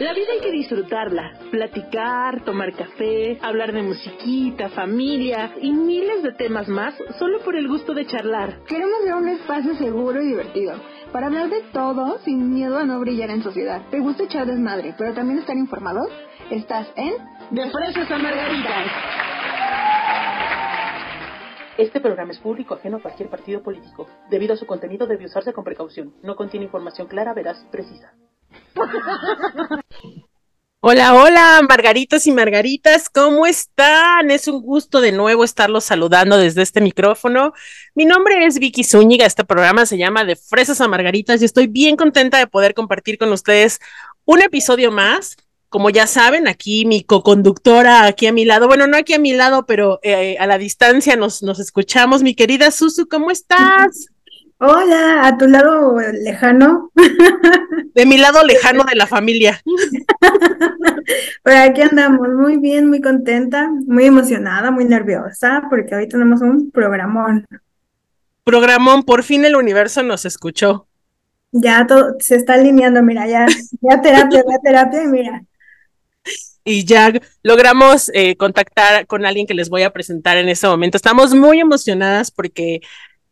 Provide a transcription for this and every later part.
La vida hay que disfrutarla, platicar, tomar café, hablar de musiquita, familia y miles de temas más solo por el gusto de charlar. Queremos ver un espacio seguro y divertido para hablar de todo sin miedo a no brillar en sociedad. ¿Te gusta echar desmadre, pero también estar informado? Estás en De Fresas a Margaritas. Este programa es público ajeno a cualquier partido político. Debido a su contenido debe usarse con precaución. No contiene información clara, veraz, precisa. Hola, hola, Margaritos y Margaritas, ¿cómo están? Es un gusto de nuevo estarlos saludando desde este micrófono. Mi nombre es Vicky Zúñiga, este programa se llama De Fresas a Margaritas y estoy bien contenta de poder compartir con ustedes un episodio más. Como ya saben, aquí mi coconductora, aquí a mi lado, bueno, no aquí a mi lado, pero eh, a la distancia nos, nos escuchamos. Mi querida Susu, ¿cómo estás? Hola, a tu lado lejano. De mi lado lejano de la familia. Por aquí andamos muy bien, muy contenta, muy emocionada, muy nerviosa, porque hoy tenemos un programón. Programón, por fin el universo nos escuchó. Ya todo se está alineando, mira, ya, ya terapia, ya terapia, mira. Y ya logramos eh, contactar con alguien que les voy a presentar en este momento. Estamos muy emocionadas porque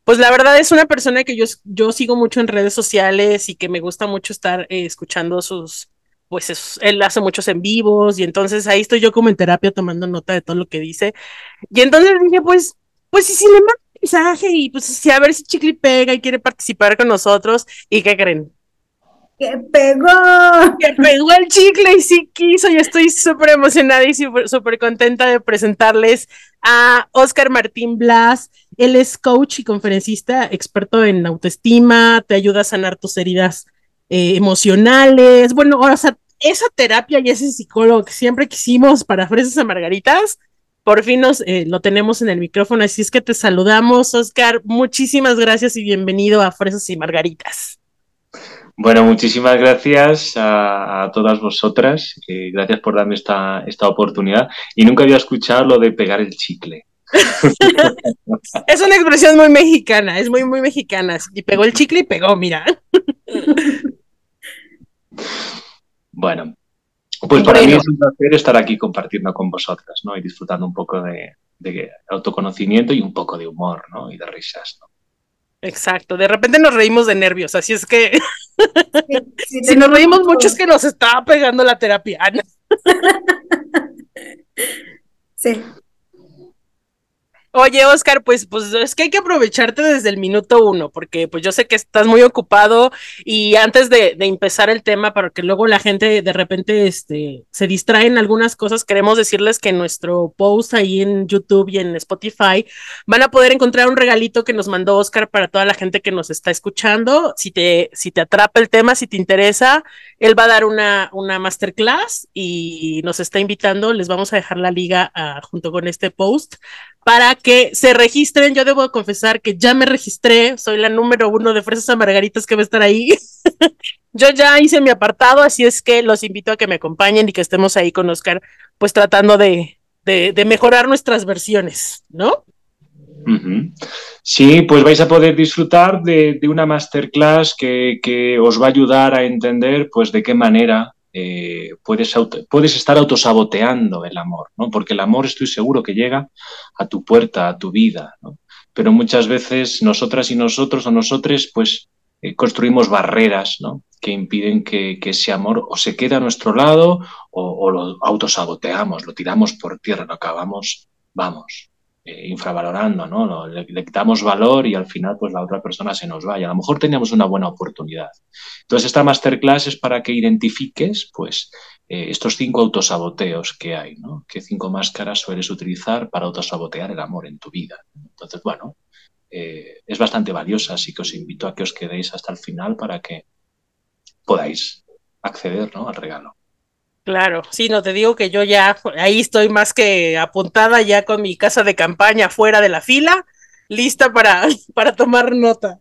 pues la verdad es una persona que yo, yo sigo mucho en redes sociales y que me gusta mucho estar eh, escuchando sus, pues él hace muchos en vivos y entonces ahí estoy yo como en terapia tomando nota de todo lo que dice. Y entonces dije, pues, pues si, si le mando mensaje y pues si a ver si Chicli pega y quiere participar con nosotros. ¿Y qué creen? ¡Que pegó! Que pegó el chicle y sí quiso. Yo estoy súper emocionada y súper contenta de presentarles a Oscar Martín Blas. Él es coach y conferencista, experto en autoestima, te ayuda a sanar tus heridas eh, emocionales. Bueno, o sea, esa terapia y ese psicólogo que siempre quisimos para Fresas a Margaritas, por fin nos, eh, lo tenemos en el micrófono. Así es que te saludamos, Oscar. Muchísimas gracias y bienvenido a Fresas y Margaritas. Bueno, muchísimas gracias a, todas vosotras. Eh, gracias por darme esta, esta oportunidad. Y nunca había escuchado lo de pegar el chicle. es una expresión muy mexicana, es muy, muy mexicana. Y pegó el chicle y pegó, mira. bueno, pues para mí es un placer estar aquí compartiendo con vosotras, ¿no? Y disfrutando un poco de, de autoconocimiento y un poco de humor, ¿no? Y de risas, ¿no? Exacto, de repente nos reímos de nervios, así es que si nos reímos mucho es que nos estaba pegando la terapia. sí. Oye, Oscar, pues, pues es que hay que aprovecharte desde el minuto uno, porque pues yo sé que estás muy ocupado y antes de, empezar el tema, para que luego la gente de repente este, se distrae en algunas cosas, queremos decirles que nuestro post ahí en YouTube y en Spotify van a poder encontrar un regalito que nos mandó Oscar para toda la gente que nos está escuchando. Si te, si te atrapa el tema, si te interesa, él va a dar una, una masterclass y nos está invitando. Les vamos a dejar la liga ah, junto con este post para que se registren. Yo debo confesar que ya me registré, soy la número uno de Fresas a Margaritas que va a estar ahí. Yo ya hice mi apartado, así es que los invito a que me acompañen y que estemos ahí con Oscar, pues tratando de, de, mejorar nuestras versiones, ¿no? Sí, pues vais a poder disfrutar de, de una masterclass que, que, os va a ayudar a entender pues de qué manera eh, puedes, puedes estar autosaboteando el amor, ¿no? Porque el amor estoy seguro que llega a tu puerta, a tu vida, ¿no? Pero muchas veces nosotras y nosotros o nosotros pues eh, construimos barreras, ¿no? Que impiden que, ese amor o se quede a nuestro lado o, o lo autosaboteamos, lo tiramos por tierra, lo acabamos, vamos, eh, infravalorando, ¿no? Le, le, damos valor y al final pues la otra persona se nos vaya. A lo mejor teníamos una buena oportunidad. Entonces esta masterclass es para que identifiques pues eh, estos cinco autosaboteos que hay, ¿no? ¿Qué cinco máscaras sueles utilizar para autosabotear el amor en tu vida? Entonces, bueno, eh, es bastante valiosa, así que os invito a que os quedéis hasta el final para que podáis acceder ¿no? al regalo. Claro, sí, no te digo que yo ya ahí estoy más que apuntada ya con mi casa de campaña fuera de la fila, lista para, para tomar nota.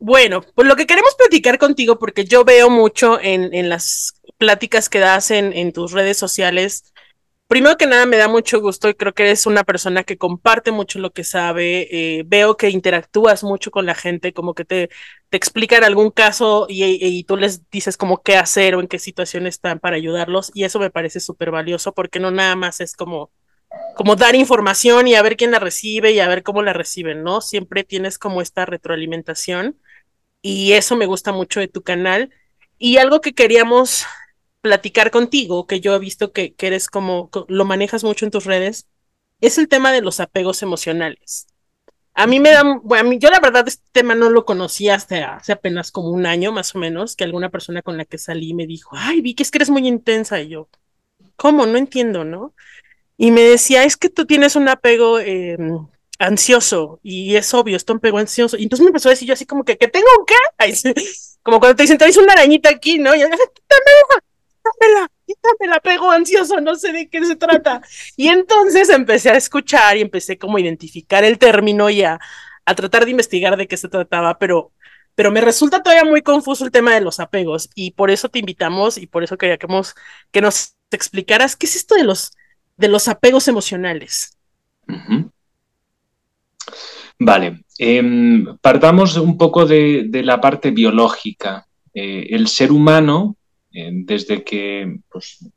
Bueno, pues lo que queremos platicar contigo, porque yo veo mucho en, en las pláticas que das en, en tus redes sociales, primero que nada me da mucho gusto y creo que eres una persona que comparte mucho lo que sabe. Eh, veo que interactúas mucho con la gente, como que te, te explican algún caso y, tú les dices como qué hacer o en qué situación están para ayudarlos. Y eso me parece súper valioso porque no nada más es como, como dar información y a ver quién la recibe y a ver cómo la reciben, ¿no? Siempre tienes como esta retroalimentación y eso me gusta mucho de tu canal. Y algo que queríamos platicar contigo, que yo he visto que, que eres como, lo manejas mucho en tus redes, es el tema de los apegos emocionales. A mí me da, bueno, yo la verdad este tema no lo conocía hasta hace apenas como un año más o menos, que alguna persona con la que salí me dijo, ay, vi que es que eres muy intensa y yo, ¿cómo? No entiendo, ¿no? Y me decía, es que tú tienes un apego eh, ansioso y es obvio, es un apego ansioso. Y entonces me empezó a decir yo así como que, ¿que tengo un qué? como cuando te dicen, te una arañita aquí, ¿no? Y yo, quítamela, quítamela, pego ansioso, no sé de qué se trata. Y entonces empecé a escuchar y empecé como a identificar el término y a, tratar de investigar de qué se trataba, pero, pero me resulta todavía muy confuso el tema de los apegos y por eso te invitamos y por eso queríamos que nos explicaras qué es esto de los, de los apegos emocionales. Vale, em, partamos un poco de, de, la parte biológica. Eh, el ser humano eh, desde que pues,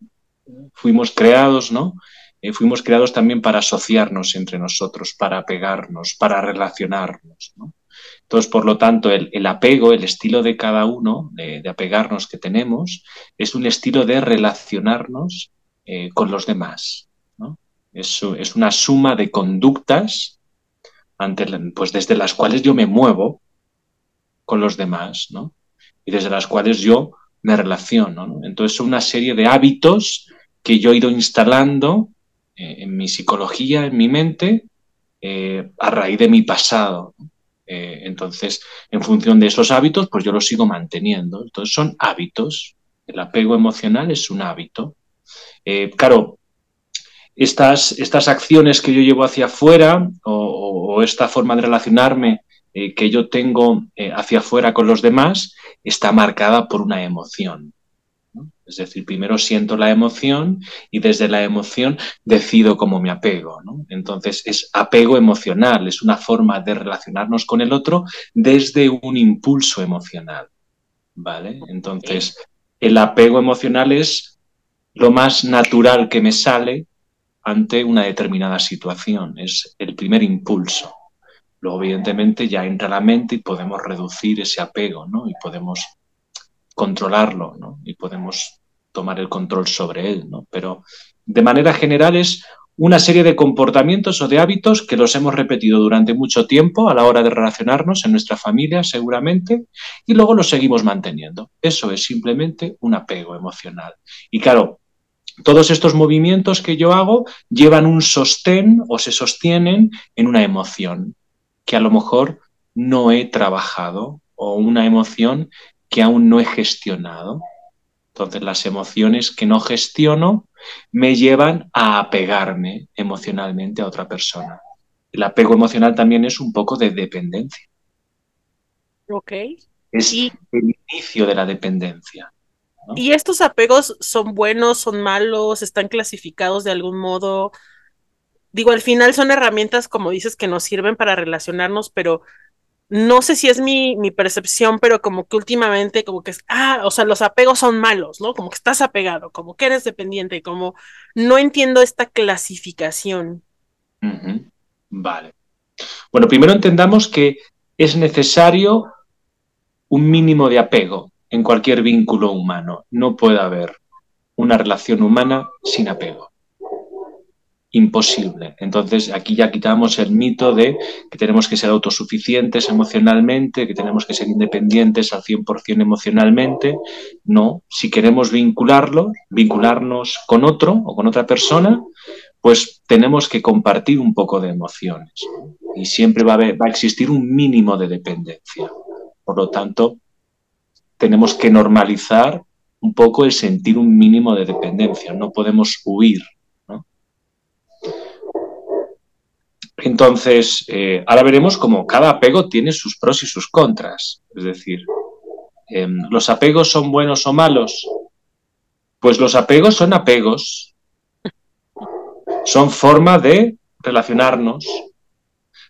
fuimos creados, ¿no? Eh, fuimos creados también para asociarnos entre nosotros, para apegarnos, para relacionarnos, ¿no? Entonces, por lo tanto, el, apego, el estilo de cada uno, de, apegarnos que tenemos, es un estilo de relacionarnos eh, con los demás. ¿no? Es, una suma de conductas pues desde las cuales yo me muevo con los demás, ¿no? Y desde las cuales yo me relaciono. ¿no? Entonces son una serie de hábitos que yo he ido instalando eh, en mi psicología, en mi mente, eh, a raíz de mi pasado. Eh, entonces, en función de esos hábitos, pues yo los sigo manteniendo. Entonces son hábitos. El apego emocional es un hábito. Claro, estas, estas acciones que yo llevo hacia afuera o esta forma de relacionarme eh, que yo tengo eh, hacia afuera con los demás está marcada por una emoción. ¿no? Es decir, primero siento la emoción y desde la emoción decido cómo me apego. ¿no? Entonces es apego emocional, es una forma de relacionarnos con el otro desde un impulso emocional. ¿Vale? Entonces, el apego emocional es lo más natural que me sale ante una determinada situación, es el primer impulso. Luego, evidentemente, ya entra la mente y podemos reducir ese apego, ¿no? Y podemos controlarlo, ¿no? Y podemos tomar el control sobre él, ¿no? Pero de manera general es una serie de comportamientos o de hábitos que los hemos repetido durante mucho tiempo a la hora de relacionarnos en nuestra familia, seguramente, y luego los seguimos manteniendo. Eso es simplemente un apego emocional. Y claro, todos estos movimientos que yo hago llevan un sostén o se sostienen en una emoción que a lo mejor no he trabajado o una emoción que aún no he gestionado. Entonces las emociones que no gestiono me llevan a apegarme emocionalmente a otra persona. El apego emocional también es un poco de dependencia. Ok. Es y... el inicio de la dependencia. ¿no? ¿Y estos apegos son buenos, son malos, están clasificados de algún modo? Digo, al final son herramientas, como dices, que nos sirven para relacionarnos, pero no sé si es mi, mi, percepción, pero como que últimamente, como que, ah, o sea, los apegos son malos, ¿no? Como que estás apegado, como que eres dependiente, como no entiendo esta clasificación. Vale. Bueno, primero entendamos que es necesario un mínimo de apego en cualquier vínculo humano. No puede haber una relación humana sin apego imposible. Entonces, aquí ya quitamos el mito de que tenemos que ser autosuficientes emocionalmente, que tenemos que ser independientes al 100% emocionalmente. No, si queremos vincularlo, vincularnos con otro o con otra persona, pues tenemos que compartir un poco de emociones. Y siempre va a, haber, va a existir un mínimo de dependencia. Por lo tanto, tenemos que normalizar un poco el sentir un mínimo de dependencia. No podemos huir Entonces, eh, ahora veremos cómo cada apego tiene sus pros y sus contras. Es decir, eh, ¿los apegos son buenos o malos? Pues los apegos son apegos. son forma de relacionarnos.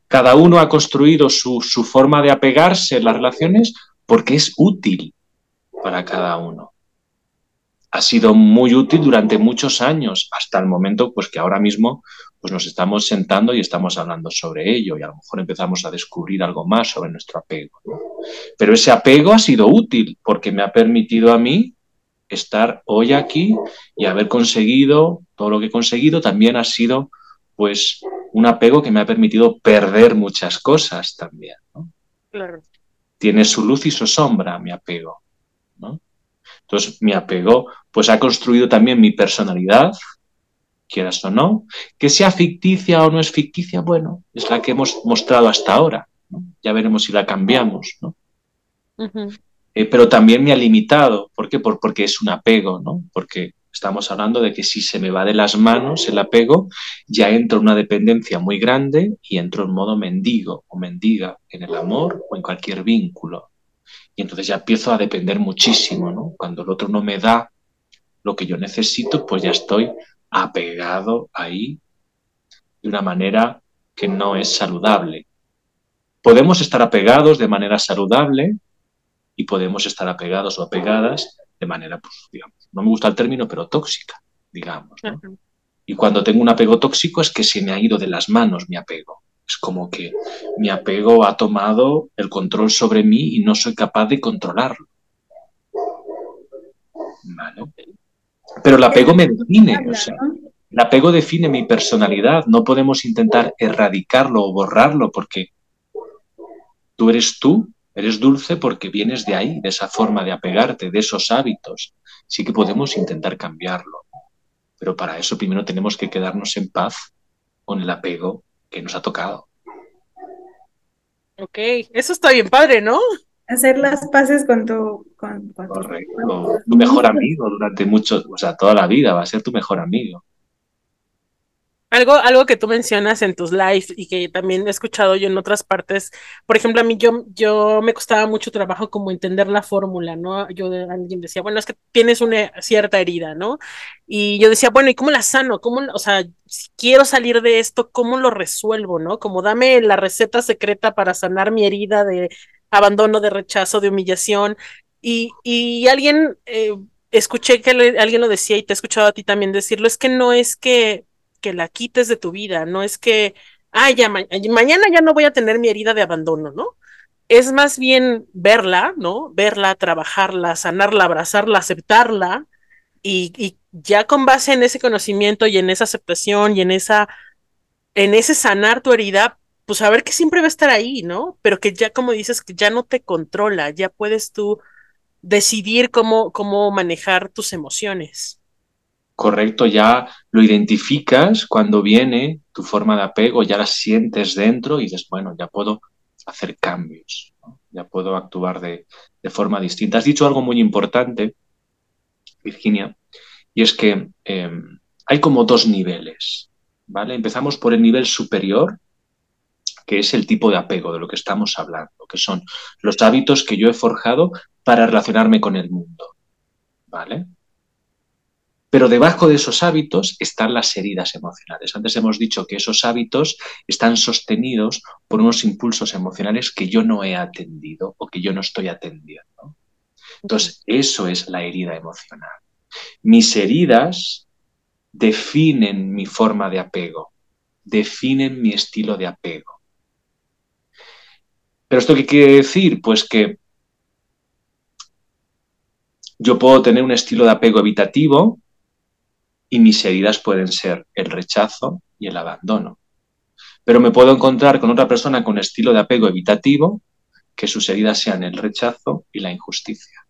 Cada uno ha construido su, su forma de apegarse en las relaciones porque es útil para cada uno. Ha sido muy útil durante muchos años, hasta el momento pues que ahora mismo pues nos estamos sentando y estamos hablando sobre ello y a lo mejor empezamos a descubrir algo más sobre nuestro apego. Pero ese apego ha sido útil porque me ha permitido a mí estar hoy aquí y haber conseguido todo lo que he conseguido también ha sido pues un apego que me ha permitido perder muchas cosas también. Claro. Tiene su luz y su sombra mi apego. Entonces mi apego pues ha construido también mi personalidad, quieras o no, que sea ficticia o no es ficticia, bueno, es la que hemos mostrado hasta ahora. Ya veremos si la cambiamos, ¿no? eh, pero también me ha limitado. ¿Por qué? Por, porque es un apego, ¿no? Porque estamos hablando de que si se me va de las manos el apego, ya entro en una dependencia muy grande y entro en modo mendigo o mendiga en el amor o en cualquier vínculo. Y entonces ya empiezo a depender muchísimo, ¿no? Cuando el otro no me da lo que yo necesito, pues ya estoy apegado ahí de una manera que no es saludable. Podemos estar apegados de manera saludable y podemos estar apegados o apegadas de manera, pues, digamos, no me gusta el término, pero tóxica, digamos. Y cuando tengo un apego tóxico es que se me ha ido de las manos mi apego. Es como que mi apego ha tomado el control sobre mí y no soy capaz de controlarlo. ¿Vale? Pero el apego me define, o sea, el apego define mi personalidad, no podemos intentar erradicarlo o borrarlo porque tú eres tú, eres dulce porque vienes de ahí, de esa forma de apegarte, de esos hábitos. Sí que podemos intentar cambiarlo, pero para eso primero tenemos que quedarnos en paz con el apego que nos ha tocado. Ok, eso está bien padre, ¿no? Hacer las paces con tu... Con, Correcto. Tu, mejor amigo durante mucho, o sea, toda la vida va a ser tu mejor amigo. Algo, algo que tú mencionas en tus lives y que también he escuchado yo en otras partes, por ejemplo, a mí yo, yo me costaba mucho trabajo como entender la fórmula, ¿no? Yo alguien decía, bueno, es que tienes una cierta herida, ¿no? Y yo decía, bueno, ¿y cómo la sano? ¿Cómo, o sea, si quiero salir de esto, ¿cómo lo resuelvo, no? Como dame la receta secreta para sanar mi herida de abandono, de rechazo, de humillación. Y, y alguien, eh, escuché que alguien lo decía y te he escuchado a ti también decirlo, es que no es que, que la quites de tu vida, no es que, ah, ya mañana ya no voy a tener mi herida de abandono, ¿no? Es más bien verla, ¿no? Verla, trabajarla, sanarla, abrazarla, aceptarla y, y ya con base en ese conocimiento y en esa aceptación y en esa, en ese sanar tu herida, pues saber que siempre va a estar ahí, ¿no? Pero que ya como dices, que ya no te controla, ya puedes tú decidir cómo, cómo manejar tus emociones. Correcto, ya lo identificas cuando viene tu forma de apego, ya la sientes dentro y dices, bueno, ya puedo hacer cambios, ya puedo actuar de, de, forma distinta. Has dicho algo muy importante, Virginia, y es que eh, hay como dos niveles, ¿vale? Empezamos por el nivel superior, que es el tipo de apego de lo que estamos hablando, que son los hábitos que yo he forjado para relacionarme con el mundo. ¿Vale? Pero debajo de esos hábitos están las heridas emocionales. Antes hemos dicho que esos hábitos están sostenidos por unos impulsos emocionales que yo no he atendido o que yo no estoy atendiendo. Entonces, eso es la herida emocional. Mis heridas definen mi forma de apego, definen mi estilo de apego. ¿Pero esto qué quiere decir? Pues que yo puedo tener un estilo de apego evitativo y mis heridas pueden ser el rechazo y el abandono. Pero me puedo encontrar con otra persona con estilo de apego evitativo que sus heridas sean el rechazo y la injusticia.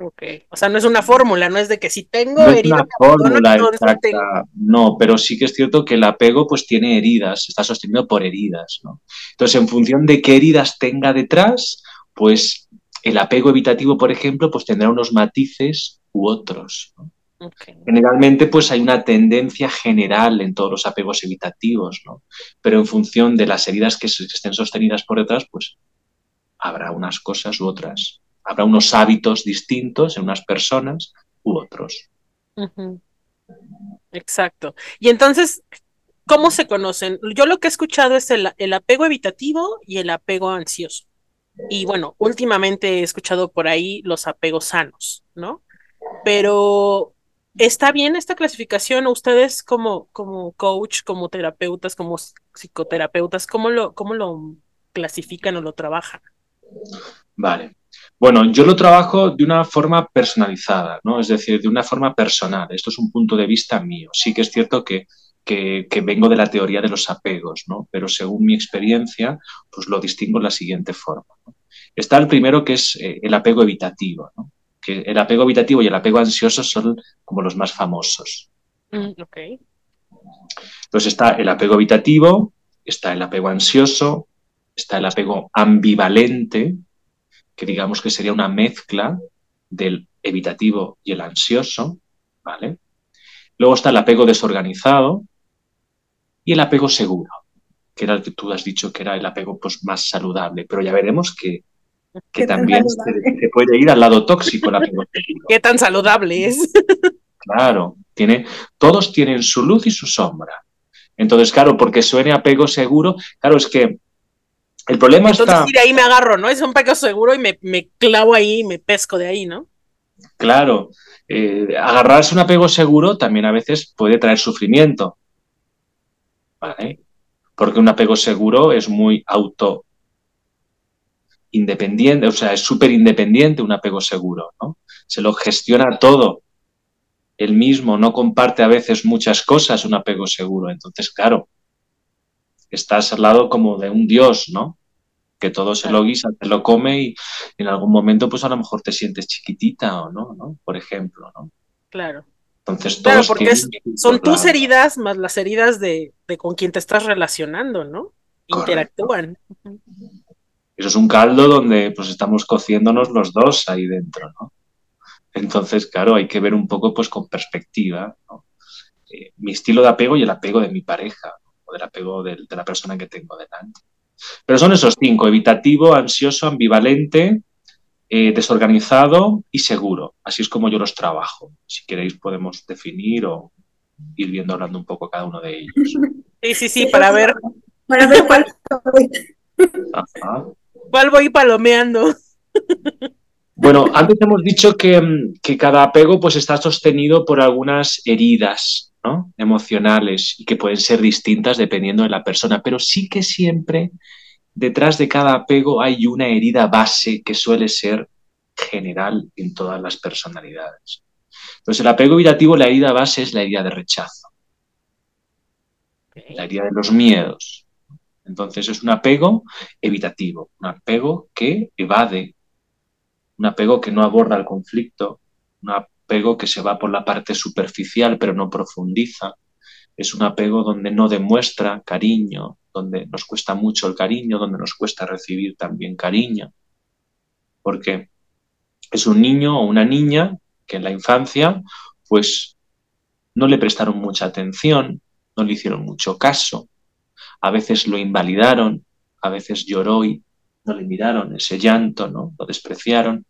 Ok, o sea, no es una fórmula, no es de que si tengo no heridas... fórmula exacta, no, pero sí que es cierto que el apego pues tiene heridas, está sostenido por heridas, ¿no? Entonces, en función de qué heridas tenga detrás, pues el apego evitativo, por ejemplo, pues tendrá unos matices u otros, Generalmente, pues hay una tendencia general en todos los apegos evitativos, ¿no? Pero en función de las heridas que estén sostenidas por detrás, pues habrá unas cosas u otras habrá unos hábitos distintos en unas personas u otros. Exacto. Y entonces, ¿cómo se conocen? Yo lo que he escuchado es el, el apego evitativo y el apego ansioso. Y bueno, últimamente he escuchado por ahí los apegos sanos, ¿no? Pero ¿está bien esta clasificación? Ustedes como, como coach, como terapeutas, como psicoterapeutas, ¿cómo lo, cómo lo clasifican o lo trabajan? Vale. Bueno, yo lo trabajo de una forma personalizada, ¿no? Es decir, de una forma personal. Esto es un punto de vista mío. Sí que es cierto que, que, vengo de la teoría de los apegos, ¿no? Pero según mi experiencia, pues lo distingo de la siguiente forma. Está el primero que es eh, el apego evitativo, ¿no? Que el apego evitativo y el apego ansioso son como los más famosos. Mm, Entonces está el apego evitativo, está el apego ansioso, está el apego ambivalente, que digamos que sería una mezcla del evitativo y el ansioso, ¿vale? Luego está el apego desorganizado y el apego seguro, que era el que tú has dicho que era el apego pues, más saludable, pero ya veremos que, que también se, puede ir al lado tóxico el apego seguro. ¿Qué tan saludable es? Claro, tiene, todos tienen su luz y su sombra. Entonces, claro, porque suene apego seguro, claro, es que el problema Entonces, está... de ahí me agarro, ¿no? Es un apego seguro y me, me clavo ahí y me pesco de ahí, ¿no? Claro, eh, agarrarse un apego seguro también a veces puede traer sufrimiento. ¿Vale? Porque un apego seguro es muy auto independiente, o sea, es súper independiente un apego seguro, ¿no? Se lo gestiona todo. Él mismo no comparte a veces muchas cosas un apego seguro. Entonces, claro, estás al lado como de un dios, ¿no? Que todo se lo guisa, te lo come y en algún momento pues a lo mejor te sientes chiquitita o no, ¿no? Por ejemplo, ¿no? Claro. Entonces todos claro, porque son tus heridas más las heridas de, con quien te estás relacionando, ¿no? Interactúan. Eso es un caldo donde pues estamos cociéndonos los dos ahí dentro, ¿no? Entonces, claro, hay que ver un poco pues con perspectiva, ¿no? Eh, mi estilo de apego y el apego de mi pareja o del apego de, la persona que tengo delante. Pero son esos cinco, evitativo, ansioso, ambivalente, eh, desorganizado y seguro. Así es como yo los trabajo. Si queréis podemos definir o ir viendo hablando un poco cada uno de ellos. Sí, sí, sí, para ver. Para ver cuál voy. ¿Cuál voy palomeando? Bueno, antes hemos dicho que, que, cada apego pues está sostenido por algunas heridas emocionales y que pueden ser distintas dependiendo de la persona, pero sí que siempre detrás de cada apego hay una herida base que suele ser general en todas las personalidades. Entonces, el apego evitativo, la herida base es la herida de rechazo, la herida de los miedos. Entonces, es un apego evitativo, un apego que evade, un apego que no aborda el conflicto, un apego que se va por la parte superficial pero no profundiza. Es un apego donde no demuestra cariño, donde nos cuesta mucho el cariño, donde nos cuesta recibir también cariño. Porque es un niño o una niña que en la infancia pues no le prestaron mucha atención, no le hicieron mucho caso, a veces lo invalidaron, a veces lloró y no le miraron ese llanto, ¿no? Lo despreciaron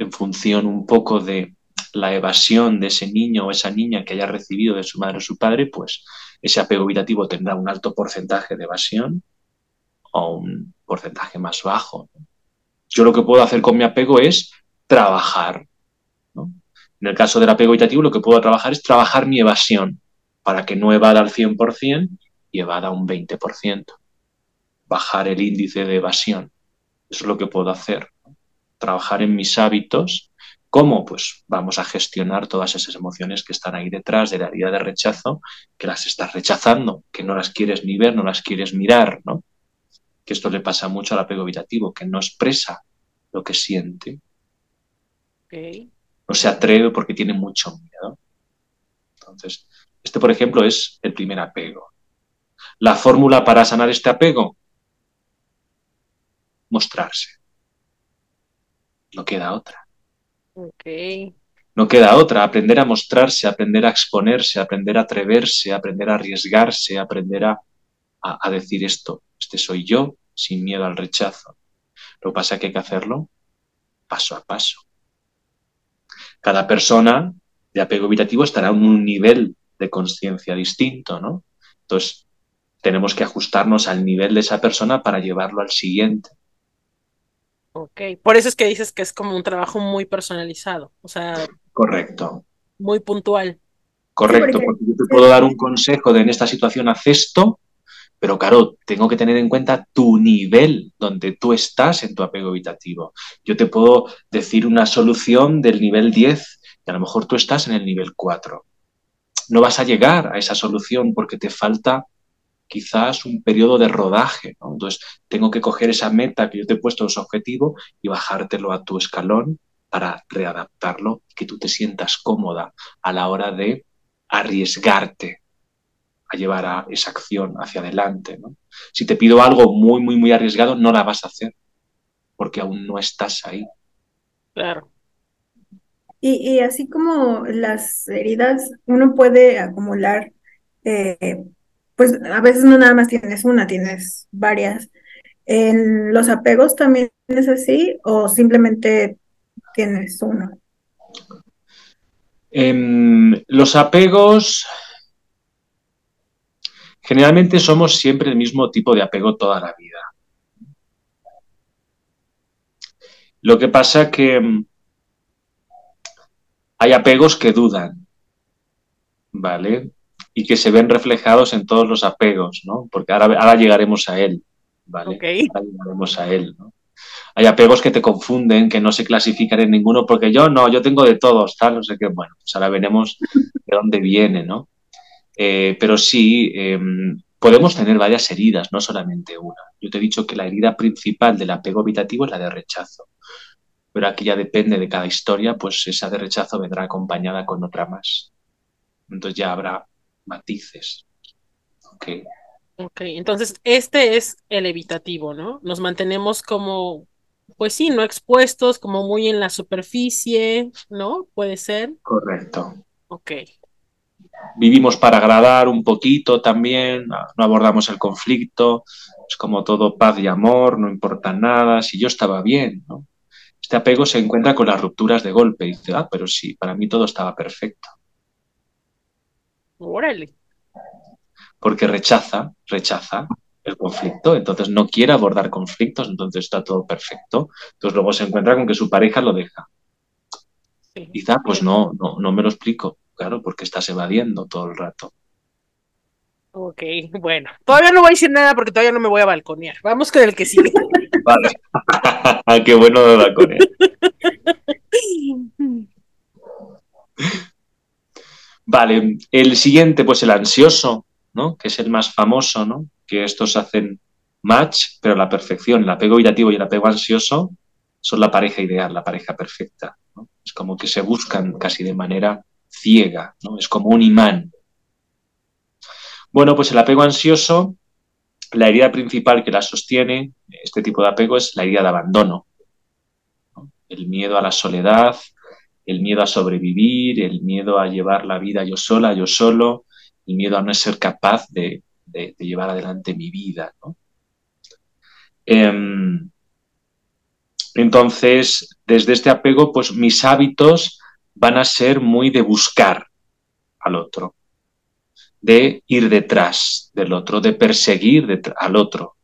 en función un poco de la evasión de ese niño o esa niña que haya recibido de su madre o su padre, pues ese apego evitativo tendrá un alto porcentaje de evasión o un porcentaje más bajo. Yo lo que puedo hacer con mi apego es trabajar. En el caso del apego evitativo, lo que puedo trabajar es trabajar mi evasión para que no evada al 100% y evada un 20%. Bajar el índice de evasión. Eso es lo que puedo hacer trabajar en mis hábitos, ¿cómo? Pues vamos a gestionar todas esas emociones que están ahí detrás de la herida de rechazo, que las estás rechazando, que no las quieres ni ver, no las quieres mirar, ¿no? Que esto le pasa mucho al apego evitativo, que no expresa lo que siente. No se atreve porque tiene mucho miedo. Entonces, este, por ejemplo, es el primer apego. La fórmula para sanar este apego, mostrarse. No queda otra. No queda otra. Aprender a mostrarse, aprender a exponerse, aprender a atreverse, aprender a arriesgarse, aprender a, a, decir esto. Este soy yo, sin miedo al rechazo. Lo que pasa es que hay que hacerlo paso a paso. Cada persona de apego evitativo estará en un nivel de conciencia distinto, ¿no? Entonces, tenemos que ajustarnos al nivel de esa persona para llevarlo al siguiente. Ok, por eso es que dices que es como un trabajo muy personalizado, o sea. Correcto. Muy puntual. Correcto, porque yo te puedo dar un consejo de en esta situación haz esto, pero claro, tengo que tener en cuenta tu nivel donde tú estás en tu apego evitativo. Yo te puedo decir una solución del nivel 10 y a lo mejor tú estás en el nivel 4. No vas a llegar a esa solución porque te falta quizás un periodo de rodaje. Entonces, tengo que coger esa meta que yo te he puesto, ese objetivo, y bajártelo a tu escalón para readaptarlo y que tú te sientas cómoda a la hora de arriesgarte a llevar a esa acción hacia adelante. Si te pido algo muy, muy, muy arriesgado, no la vas a hacer, porque aún no estás ahí. Claro. Y, así como las heridas, uno puede acumular eh, pues a veces no nada más tienes una, tienes varias. ¿En los apegos también es así o simplemente tienes uno? Em, los apegos, generalmente somos siempre el mismo tipo de apego toda la vida. Lo que pasa que em, hay apegos que dudan, ¿vale? Y que se ven reflejados en todos los apegos, ¿no? Porque ahora, ahora llegaremos a él, ¿vale? Ahora llegaremos a él, ¿no? Hay apegos que te confunden, que no se clasifican en ninguno, porque yo no, yo tengo de todos, tal, no sé qué. Bueno, pues ahora veremos de dónde viene, ¿no? Eh, pero sí, em, podemos tener varias heridas, no solamente una. Yo te he dicho que la herida principal del apego habitativo es la de rechazo. Pero aquí ya depende de cada historia, pues esa de rechazo vendrá acompañada con otra más. Entonces ya habrá matices. Ok. Ok, entonces este es el evitativo, ¿no? Nos mantenemos como, pues sí, no expuestos, como muy en la superficie, ¿no? Puede ser. Correcto. Ok. Vivimos para agradar un poquito también, no abordamos el conflicto, es como todo paz y amor, no importa nada, si yo estaba bien, ¿no? Este apego se encuentra con las rupturas de golpe y dice, ah, pero sí, para mí todo estaba perfecto. Órale. Porque rechaza, rechaza el conflicto, entonces no quiere abordar conflictos, entonces está todo perfecto. Entonces luego se encuentra con que su pareja lo deja. Quizá, pues no, no, no me lo explico, claro, porque estás evadiendo todo el rato. Ok, bueno, todavía no voy a decir nada porque todavía no me voy a balconear. Vamos con el que sigue. Vale. Qué bueno de balconear. Vale, el siguiente, pues el ansioso, ¿no? Que es el más famoso, ¿no? Que estos hacen match, pero la perfección, el apego irativo y el apego ansioso son la pareja ideal, la pareja perfecta. Es como que se buscan casi de manera ciega, ¿no? Es como un imán. Bueno, pues el apego ansioso, la herida principal que la sostiene, este tipo de apego, es la herida de abandono. El miedo a la soledad, el miedo a sobrevivir, el miedo a llevar la vida yo sola, yo solo, el miedo a no ser capaz de, llevar adelante mi vida. Em, entonces, desde este apego, pues mis hábitos van a ser muy de buscar al otro, de ir detrás del otro, de perseguir al otro,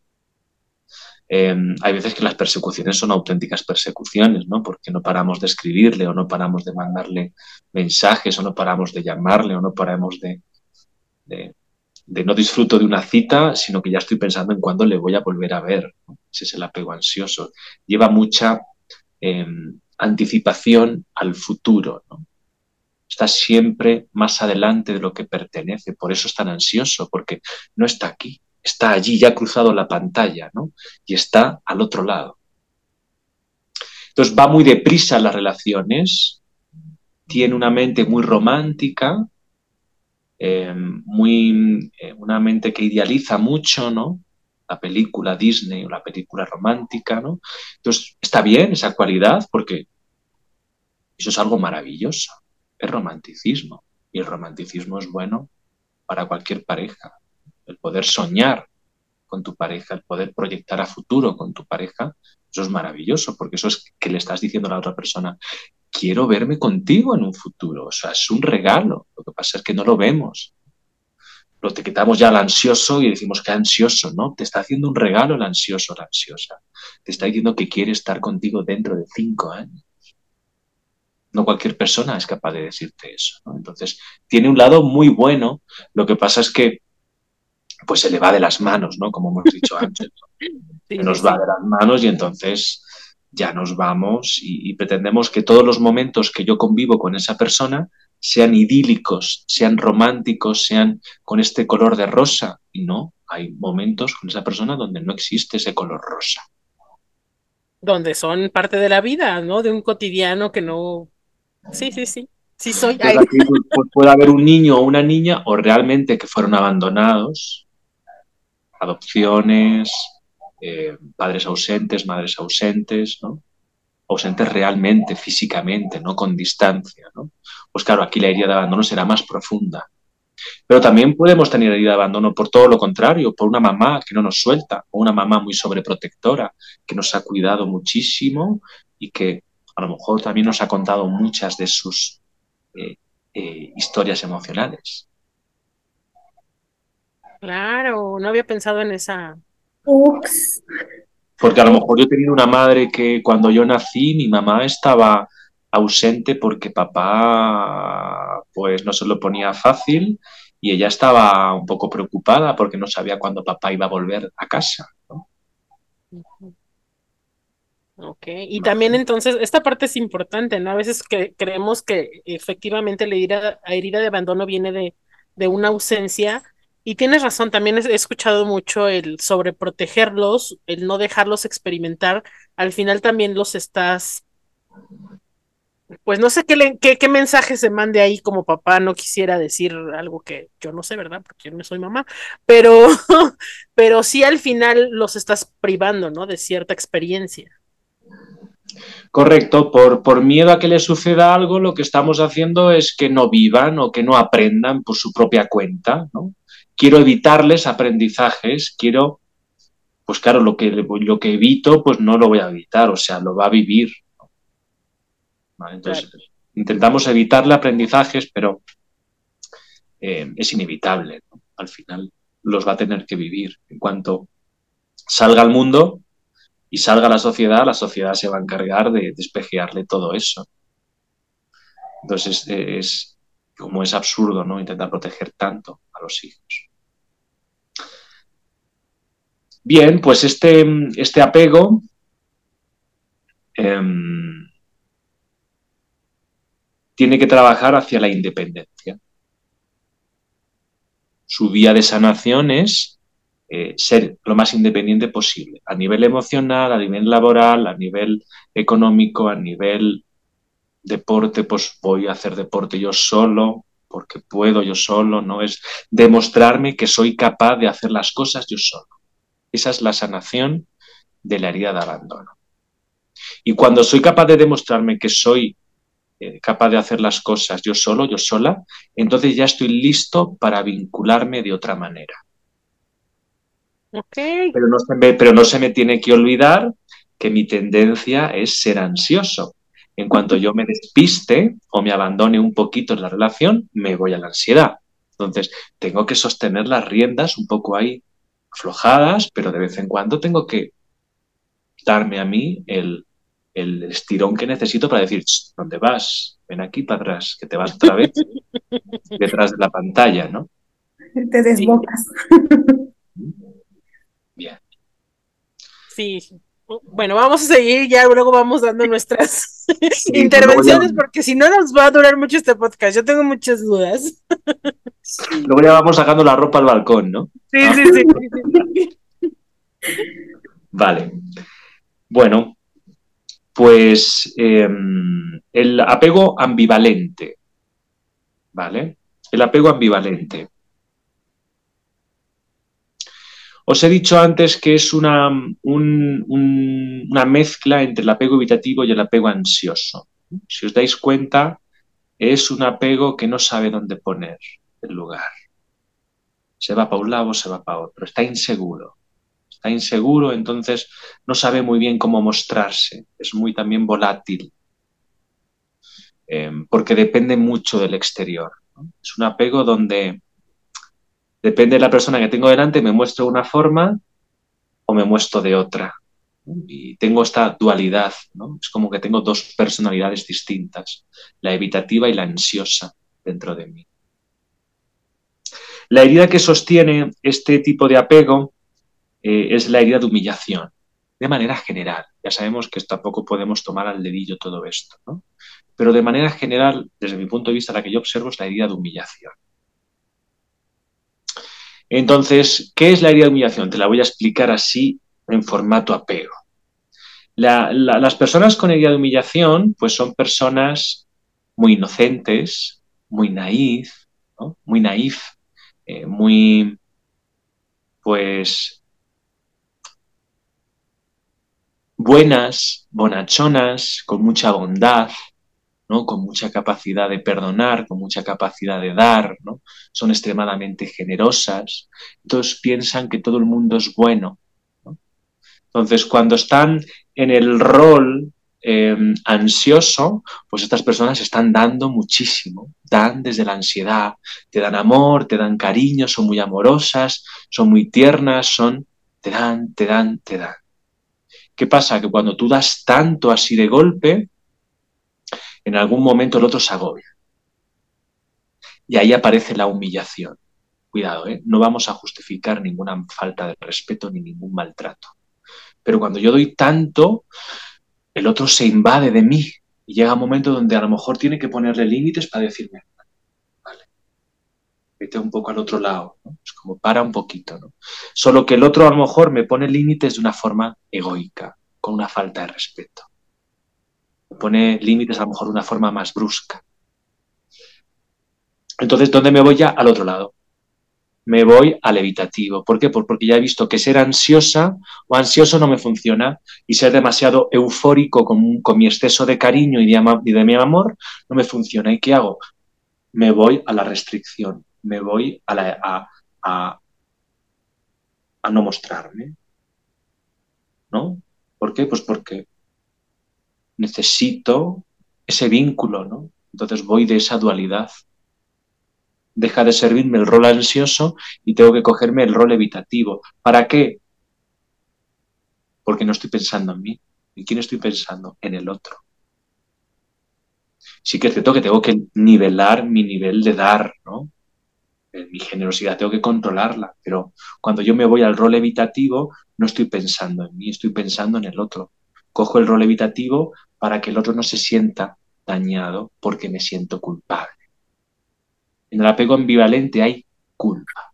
Em, hay veces que las persecuciones son auténticas persecuciones, ¿no? Porque no paramos de escribirle o no paramos de mandarle mensajes o no paramos de llamarle o no paramos de, no disfruto de una cita, sino que ya estoy pensando en cuándo le voy a volver a ver. Ese es el apego ansioso. Lleva mucha em, anticipación al futuro, ¿no? Está siempre más adelante de lo que pertenece, por eso es tan ansioso, porque no está aquí, está allí, ya ha cruzado la pantalla, ¿no? Y está al otro lado. Entonces va muy deprisa las relaciones, tiene una mente muy romántica, em, muy, eh, una mente que idealiza mucho, ¿no? La película Disney o la película romántica, ¿no? Entonces está bien esa cualidad porque eso es algo maravilloso, es romanticismo y el romanticismo es bueno para cualquier pareja el poder soñar con tu pareja, el poder proyectar a futuro con tu pareja, eso es maravilloso, porque eso es que le estás diciendo a la otra persona, quiero verme contigo en un futuro. O sea, es un regalo. Lo que pasa es que no lo vemos. Lo te quitamos ya al ansioso y decimos que ansioso, ¿no? Te está haciendo un regalo el ansioso la ansiosa. Te está diciendo que quiere estar contigo dentro de cinco años. No cualquier persona es capaz de decirte eso. Entonces, tiene un lado muy bueno. Lo que pasa es que pues se le va de las manos, ¿no? Como hemos dicho antes. Se nos va de las manos y entonces ya nos vamos y, pretendemos que todos los momentos que yo convivo con esa persona sean idílicos, sean románticos, sean con este color de rosa. Y no, hay momentos con esa persona donde no existe ese color rosa. Donde son parte de la vida, ¿no? De un cotidiano que no... Sí, sí, sí. Sí soy. Pues pues puede haber un niño o una niña o realmente que fueron abandonados, adopciones, eh, padres ausentes, madres ausentes, ¿no? ausentes realmente, físicamente, no con distancia. ¿no? Pues claro, aquí la herida de abandono será más profunda. Pero también podemos tener herida de abandono por todo lo contrario, por una mamá que no nos suelta, o una mamá muy sobreprotectora, que nos ha cuidado muchísimo y que a lo mejor también nos ha contado muchas de sus eh, eh, historias emocionales. Claro, no había pensado en esa, porque a lo mejor yo he tenido una madre que cuando yo nací mi mamá estaba ausente porque papá pues no se lo ponía fácil y ella estaba un poco preocupada porque no sabía cuándo papá iba a volver a casa. Ok, y también entonces, esta parte es importante, ¿no? A veces que creemos que efectivamente la herida, herida de abandono viene de, de una ausencia, y tienes razón, también he escuchado mucho el sobreprotegerlos, el no dejarlos experimentar. Al final también los estás, pues no sé qué, qué mensaje se mande ahí como papá. No quisiera decir algo que yo no sé, ¿verdad? Porque yo no soy mamá, pero, pero sí al final los estás privando, ¿no? De cierta experiencia. Correcto, por, por, miedo a que les suceda algo, lo que estamos haciendo es que no vivan o que no aprendan por su propia cuenta, ¿no? Quiero evitarles aprendizajes, quiero, pues claro, lo que, lo que evito, pues no lo voy a evitar, o sea, lo va a vivir. Entonces, intentamos evitarle aprendizajes, pero eh, es inevitable. Al final los va a tener que vivir. En cuanto salga al mundo y salga a la sociedad, la sociedad se va a encargar de despejearle todo eso. Entonces, es, como es absurdo, ¿no? Intentar proteger tanto a los hijos. Bien, pues este, este apego em, tiene que trabajar hacia la independencia. Su vía de sanación es eh, ser lo más independiente posible, a nivel emocional, a nivel laboral, a nivel económico, a nivel deporte, pues voy a hacer deporte yo solo, porque puedo yo solo, ¿no? Es demostrarme que soy capaz de hacer las cosas yo solo. Esa es la sanación de la herida de abandono. Y cuando soy capaz de demostrarme que soy eh, capaz de hacer las cosas yo solo, yo sola, entonces ya estoy listo para vincularme de otra manera. Pero, no se me, pero no se me tiene que olvidar que mi tendencia es ser ansioso. En cuanto yo me despiste o me abandone un poquito en la relación, me voy a la ansiedad. Entonces, tengo que sostener las riendas un poco ahí aflojadas, pero de vez en cuando tengo que darme a mí el, estirón que necesito para decir, ¿dónde vas? Ven aquí para atrás, que te vas otra vez detrás de la pantalla, ¿no? Te desbocas. Bien. Sí, bueno, vamos a seguir, ya luego vamos dando nuestras intervenciones, porque si no nos va a durar mucho este podcast. Yo tengo muchas dudas. Luego ya vamos sacando la ropa al balcón, ¿no? Sí, sí, sí, Vale. Bueno, pues em, el apego ambivalente. ¿Vale? El apego ambivalente. Os he dicho antes que es una, una mezcla entre el apego evitativo y el apego ansioso. Si os dais cuenta, es un apego que no sabe dónde poner el lugar. Se va para un lado se va para otro. Está inseguro. Está inseguro, entonces no sabe muy bien cómo mostrarse. Es muy también volátil. em, porque depende mucho del exterior. Es un apego donde depende de la persona que tengo delante, me muestro de una forma o me muestro de otra. Y tengo esta dualidad, ¿no? Es como que tengo dos personalidades distintas, la evitativa y la ansiosa dentro de mí. La herida que sostiene este tipo de apego eh, es la herida de humillación, de manera general. Ya sabemos que tampoco podemos tomar al dedillo todo esto, ¿no? Pero de manera general, desde mi punto de vista, la que yo observo es la herida de humillación. Entonces, ¿qué es la herida de humillación? Te la voy a explicar así en formato apego. las personas con herida de humillación, pues son personas muy inocentes, muy naif, muy naif, eh, muy, pues, buenas, bonachonas, con mucha bondad, ¿no? con mucha capacidad de perdonar, con mucha capacidad de dar, ¿no? son extremadamente generosas, entonces piensan que todo el mundo es bueno. Entonces, cuando están en el rol em, ansioso, pues estas personas están dando muchísimo, dan desde la ansiedad, te dan amor, te dan cariño, son muy amorosas, son muy tiernas, son, te dan, te dan, te dan. ¿Qué pasa? Que cuando tú das tanto así de golpe, en algún momento el otro se agobia. Y ahí aparece la humillación. Cuidado, ¿eh? no vamos a justificar ninguna falta de respeto ni ningún maltrato. Pero cuando yo doy tanto, el otro se invade de mí y llega un momento donde a lo mejor tiene que ponerle límites para decirme, vale, vete un poco al otro lado, es como para un poquito, ¿no? Solo que el otro a lo mejor me pone límites de una forma egoica, con una falta de respeto pone límites a lo mejor de una forma más brusca. Entonces, ¿dónde me voy ya? Al otro lado. Me voy al evitativo. ¿Por qué? Porque ya he visto que ser ansiosa o ansioso no me funciona y ser demasiado eufórico con, mi exceso de cariño y de, mi amor no me funciona. ¿Y qué hago? Me voy a la restricción, me voy a, la, a, a no mostrarme. ¿No? ¿Por qué? Pues porque necesito ese vínculo, ¿no? Entonces voy de esa dualidad. Deja de servirme el rol ansioso y tengo que cogerme el rol evitativo. ¿Para qué? Porque no estoy pensando en mí. ¿En quién estoy pensando? En el otro. Sí que es cierto que tengo que nivelar mi nivel de dar, ¿no? Mi generosidad tengo que controlarla, pero cuando yo me voy al rol evitativo, no estoy pensando en mí, estoy pensando en el otro. Cojo el rol evitativo para que el otro no se sienta dañado porque me siento culpable. En el apego ambivalente hay culpa.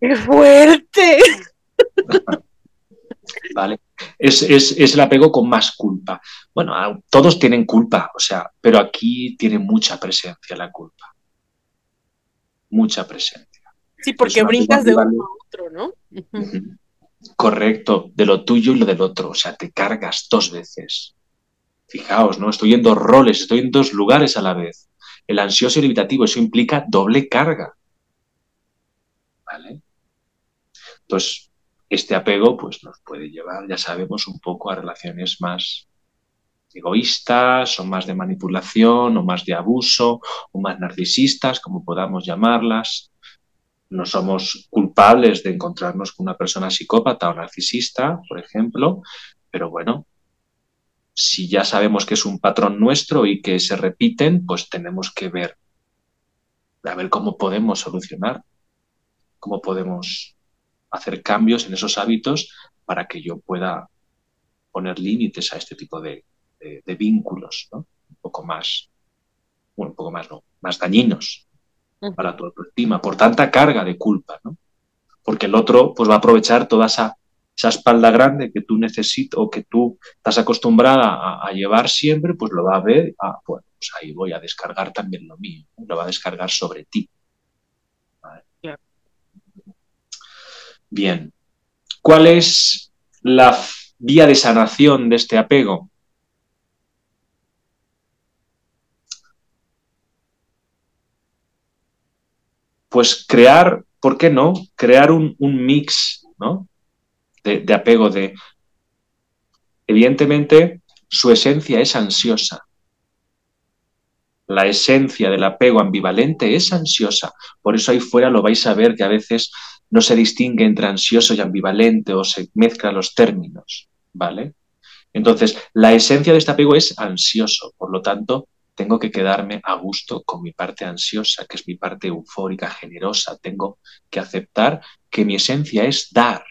¡Qué fuerte! ¿Vale? Es, el apego con más culpa. Bueno, todos tienen culpa, o sea, pero aquí tiene mucha presencia la culpa. Mucha presencia. Sí, porque brincas de uno a otro, ¿no? Correcto, de lo tuyo y lo del otro, o sea, te cargas dos veces. Fijaos, ¿no? Estoy en dos roles, estoy en dos lugares a la vez. El ansioso y el evitativo, eso implica doble carga. ¿Vale? Entonces, este apego pues, nos puede llevar, ya sabemos, un poco a relaciones más egoístas, o más de manipulación, o más de abuso, o más narcisistas, como podamos llamarlas. No somos culpables de encontrarnos con una persona psicópata o narcisista, por ejemplo, pero bueno, si ya sabemos que es un patrón nuestro y que se repiten, pues tenemos que ver, a ver cómo podemos solucionar, cómo podemos hacer cambios en esos hábitos para que yo pueda poner límites a este tipo de, vínculos, ¿no? Un poco más, bueno, un poco más, no, más dañinos para tu autoestima, por tanta carga de culpa, ¿no? Porque el otro pues va a aprovechar toda esa esa espalda grande que tú necesitas o que tú estás acostumbrada a, llevar siempre, pues lo va a ver, ah, bueno, pues ahí voy a descargar también lo mío, lo va a descargar sobre ti. Bien, ¿cuál es la vía de sanación de este apego? Pues crear, ¿por qué no? Crear un, un mix, ¿no? De, apego, de... Evidentemente, su esencia es ansiosa. La esencia del apego ambivalente es ansiosa. Por eso ahí fuera lo vais a ver que a veces no se distingue entre ansioso y ambivalente o se mezclan los términos, ¿vale? Entonces, la esencia de este apego es ansioso, por lo tanto, tengo que quedarme a gusto con mi parte ansiosa, que es mi parte eufórica, generosa. Tengo que aceptar que mi esencia es dar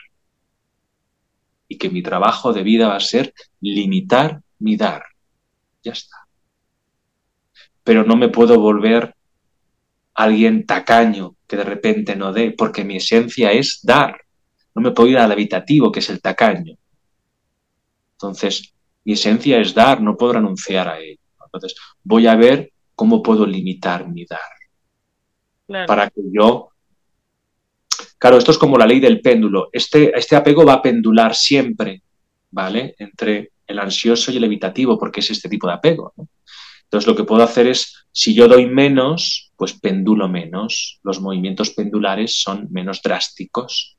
y que mi trabajo de vida va a ser limitar mi dar. Ya está. Pero no me puedo volver alguien tacaño que de repente no dé, porque mi esencia es dar. No me puedo ir al habitativo, que es el tacaño. Entonces, mi esencia es dar, no puedo renunciar a ello. Entonces, voy a ver cómo puedo limitar mi dar. Para que yo... Claro, esto es como la ley del péndulo. Este, este apego va a pendular siempre, ¿vale? Entre el ansioso y el evitativo, porque es este tipo de apego. Entonces, lo que puedo hacer es, si yo doy menos, pues pendulo menos. Los movimientos pendulares son menos drásticos.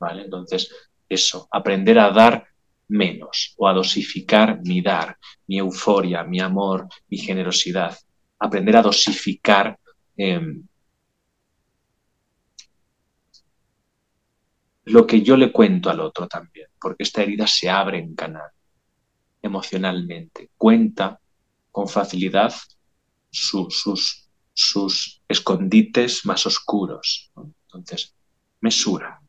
¿Vale? Entonces, eso, aprender a dar menos o a dosificar mi dar, mi euforia, mi amor, mi generosidad. Aprender a dosificar em, lo que yo le cuento al otro también, porque esta herida se abre en canal emocionalmente, cuenta con facilidad sus, sus escondites más oscuros. Entonces, mesura.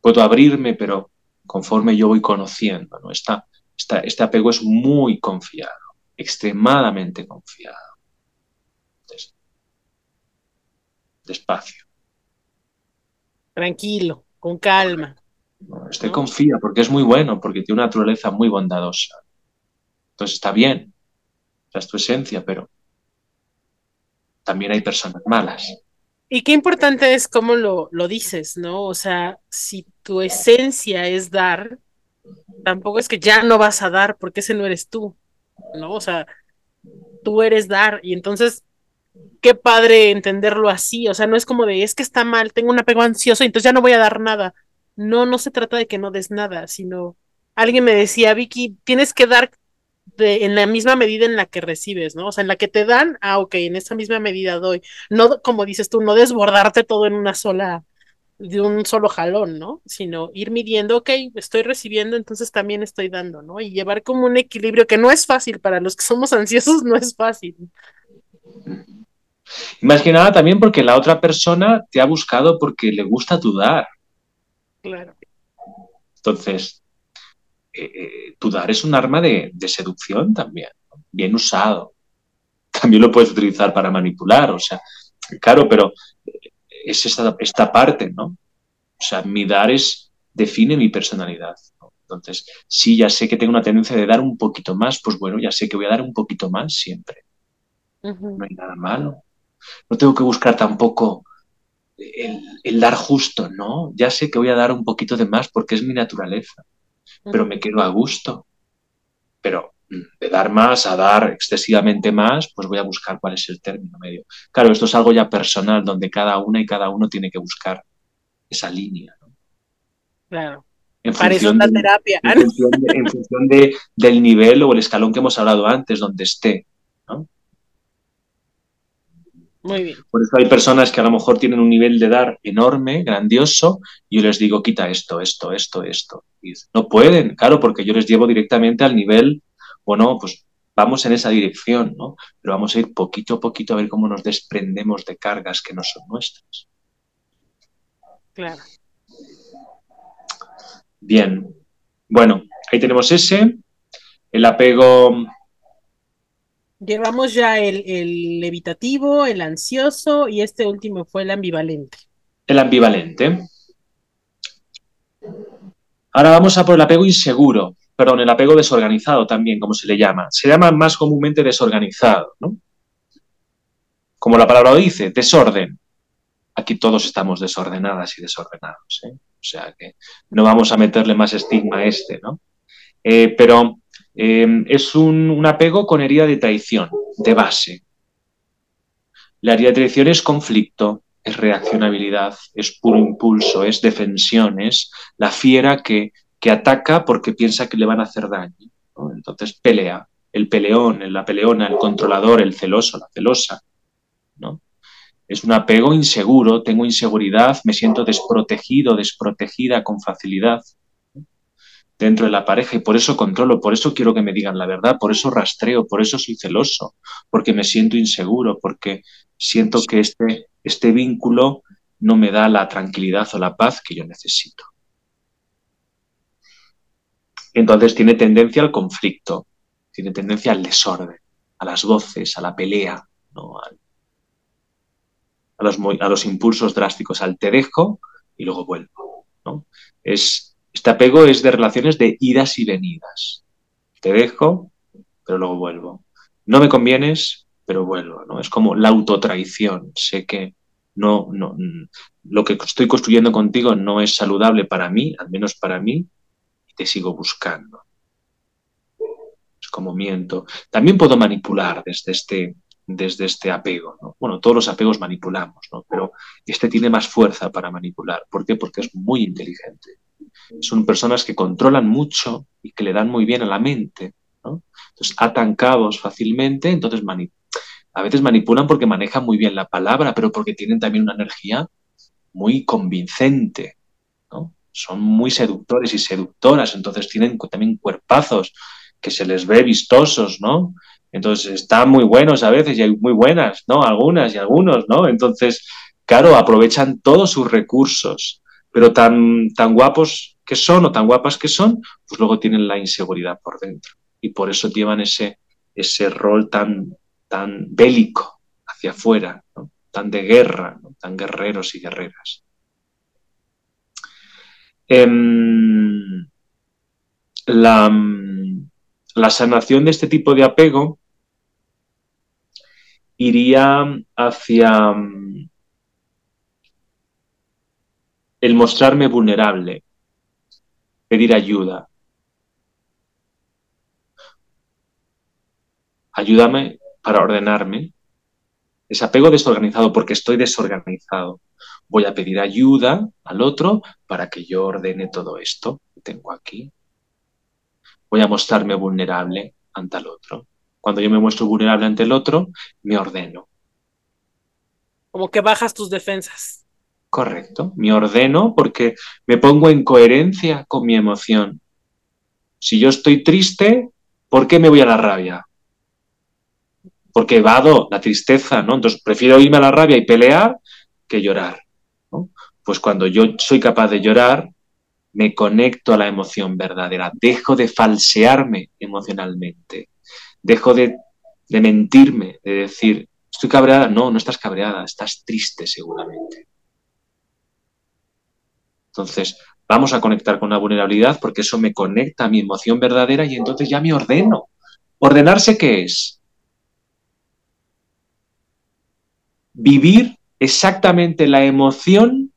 Puedo abrirme, pero conforme yo voy conociendo. ¿no? este apego es muy confiado, extremadamente confiado. despacio. Tranquilo, con calma. este confía porque es muy bueno, porque tiene una naturaleza muy bondadosa. Entonces está bien, esa es tu esencia, pero también hay personas malas. Y qué importante es cómo lo, lo dices, ¿no? O sea, si tu esencia es dar, tampoco es que ya no vas a dar porque ese no eres tú, ¿no? O sea, tú eres dar y entonces, qué padre entenderlo así, o sea, no es como de, es que está mal, tengo un apego ansioso entonces ya no voy a dar nada. No, no se trata de que no des nada, sino, alguien me decía, Vicky, tienes que dar en la misma medida en la que recibes, ¿no? O sea, en la que te dan, ah, ok, en esa misma medida doy. No, como dices tú, no desbordarte todo en una sola, de un solo jalón, ¿no? Sino ir midiendo, ok, estoy recibiendo, entonces también estoy dando, ¿no? Y llevar como un equilibrio que no es fácil para los que somos ansiosos, no es fácil. Más que nada también porque la otra persona te ha buscado porque le gusta tu dar. Claro. Entonces, eh, eh, tu dar es un arma de, seducción también, bien usado. También lo puedes utilizar para manipular, o sea, claro, pero es esta, esta parte, ¿no? O sea, mi dar es, define mi personalidad. Entonces, si ya sé que tengo una tendencia de dar un poquito más, pues bueno, ya sé que voy a dar un poquito más siempre. No hay nada malo. No tengo que buscar tampoco el, el, dar justo, ¿no? Ya sé que voy a dar un poquito de más porque es mi naturaleza pero me quedo a gusto. Pero mm, de dar más a dar excesivamente más, pues voy a buscar cuál es el término medio. Claro, esto es algo ya personal, donde cada una y cada uno tiene que buscar esa línea. Claro. En función, de. En función, de, del nivel o el escalón que hemos hablado antes, donde esté. ¿no? Muy bien. Por eso hay personas que a lo mejor tienen un nivel de dar enorme, grandioso, y yo les digo, quita esto, esto, esto, esto. Y no pueden, claro, porque yo les llevo directamente al nivel, bueno, pues vamos en esa dirección, ¿no? Pero vamos a ir poquito a poquito a ver cómo nos desprendemos de cargas que no son nuestras. Claro. Bien. Bueno, ahí tenemos ese. El apego Llevamos ya el, evitativo, el ansioso y este último fue el ambivalente. El ambivalente. Ahora vamos a por el apego inseguro, perdón, el apego desorganizado también, como se le llama. Se llama más comúnmente desorganizado, ¿no? Como la palabra dice, desorden. Aquí todos estamos desordenadas y desordenados, ¿eh? O sea que no vamos a meterle más estigma a este, ¿no? Eh, pero Em, es un, apego con herida de traición, de base. La herida de traición es conflicto, es reaccionabilidad, es puro impulso, es defensión, es la fiera que, ataca porque piensa que le van a hacer daño. Entonces pelea, el peleón, la peleona, el controlador, el celoso, la celosa, ¿no? Es un apego inseguro, tengo inseguridad, me siento desprotegido, desprotegida con facilidad dentro de la pareja y por eso controlo, por eso quiero que me digan la verdad, por eso rastreo, por eso soy celoso, porque me siento inseguro, porque siento que este, este vínculo no me da la tranquilidad o la paz que yo necesito. Entonces tiene tendencia al conflicto, tiene tendencia al desorden, a las voces, a la pelea, ¿no? a, los, a los impulsos drásticos, al te dejo y luego vuelvo. ¿no? Es, este apego es de relaciones de idas y venidas. Te dejo, pero luego vuelvo. No me convienes, pero vuelvo. ¿no? Es como la autotraición. Sé que no, no, lo que estoy construyendo contigo no es saludable para mí, al menos para mí, y te sigo buscando. Es como miento. También puedo manipular desde este, desde este apego. ¿no? Bueno, todos los apegos manipulamos, ¿no? pero este tiene más fuerza para manipular. ¿Por qué? Porque es muy inteligente. Son personas que controlan mucho y que le dan muy bien a la mente. ¿no? Entonces atan cabos fácilmente, entonces a veces manipulan porque manejan muy bien la palabra, pero porque tienen también una energía muy convincente. Son muy seductores y seductoras, entonces tienen también cuerpazos que se les ve vistosos, ¿no? Entonces están muy buenos a veces y hay muy buenas, ¿no? Algunas y algunos, ¿no? Entonces, claro, aprovechan todos sus recursos, pero tan, tan guapos que son o tan guapas que son, pues luego tienen la inseguridad por dentro. Y por eso llevan ese, ese rol tan, tan bélico hacia afuera, tan de guerra, tan guerreros y guerreras. Em, la, la sanación de este tipo de apego iría hacia el mostrarme vulnerable, pedir ayuda. Ayúdame para ordenarme. Es apego desorganizado porque estoy desorganizado. Voy a pedir ayuda al otro para que yo ordene todo esto que tengo aquí. Voy a mostrarme vulnerable ante el otro. Cuando yo me muestro vulnerable ante el otro, me ordeno. Como que bajas tus defensas. Correcto, me ordeno porque me pongo en coherencia con mi emoción. Si yo estoy triste, ¿por qué me voy a la rabia? Porque evado la tristeza, ¿no? Entonces prefiero irme a la rabia y pelear que llorar. Pues cuando yo soy capaz de llorar, me conecto a la emoción verdadera, dejo de falsearme emocionalmente dejo de, mentirme, de decir, estoy cabreada. No, no estás cabreada, estás triste seguramente. Entonces, vamos a conectar con la vulnerabilidad porque eso me conecta a mi emoción verdadera y entonces ya me ordeno. ¿Ordenarse qué es? Vivir exactamente la emoción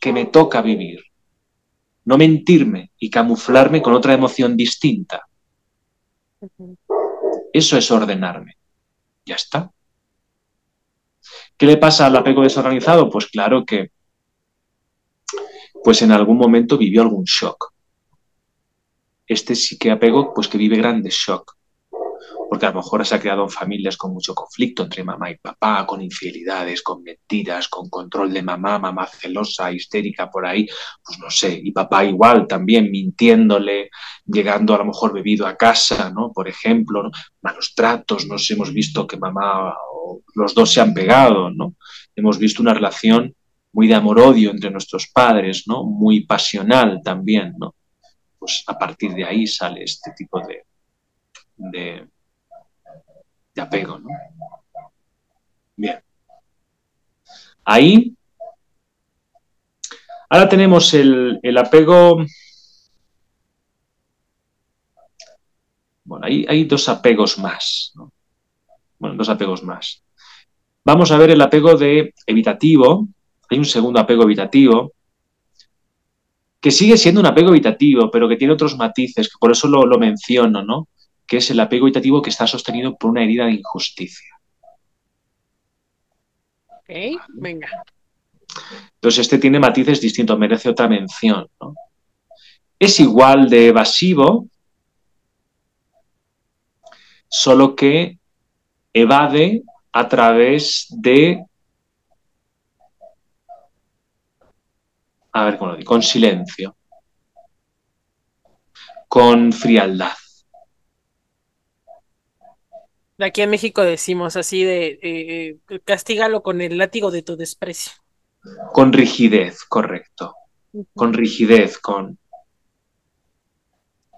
que me toca vivir. No mentirme y camuflarme con otra emoción distinta. Eso es ordenarme. Ya está. ¿Qué le pasa al apego desorganizado? Pues claro que pues en algún momento vivió algún shock. Este sí que apego, pues que vive grandes shock porque a lo mejor se ha creado en familias con mucho conflicto entre mamá y papá, con infidelidades, con mentiras, con control de mamá, mamá celosa, histérica por ahí, pues no sé, y papá igual también mintiéndole, llegando a lo mejor bebido a casa, ¿no? Por ejemplo, malos tratos, nos hemos visto que mamá o los dos se han pegado, ¿no? Hemos visto una relación muy de amor-odio entre nuestros padres, ¿no? Muy pasional también, ¿no? Pues a partir de ahí sale este tipo de, de, apego, ¿no? Bien. Ahí. Ahora tenemos el, apego. Bueno, ahí hay dos apegos más. ¿no? Bueno, dos apegos más. Vamos a ver el apego de evitativo. Hay un segundo apego evitativo que sigue siendo un apego evitativo, pero que tiene otros matices, que por eso lo, lo menciono, ¿no? que es el apego evitativo que está sostenido por una herida de injusticia. Ok, venga. Entonces, este tiene matices distintos, merece otra mención. Es igual de evasivo solo que evade a través de... A ver cómo lo digo, con silencio, con frialdad. Aquí en México decimos así de eh, eh, castígalo con el látigo de tu desprecio. Con rigidez, correcto. Con rigidez, con...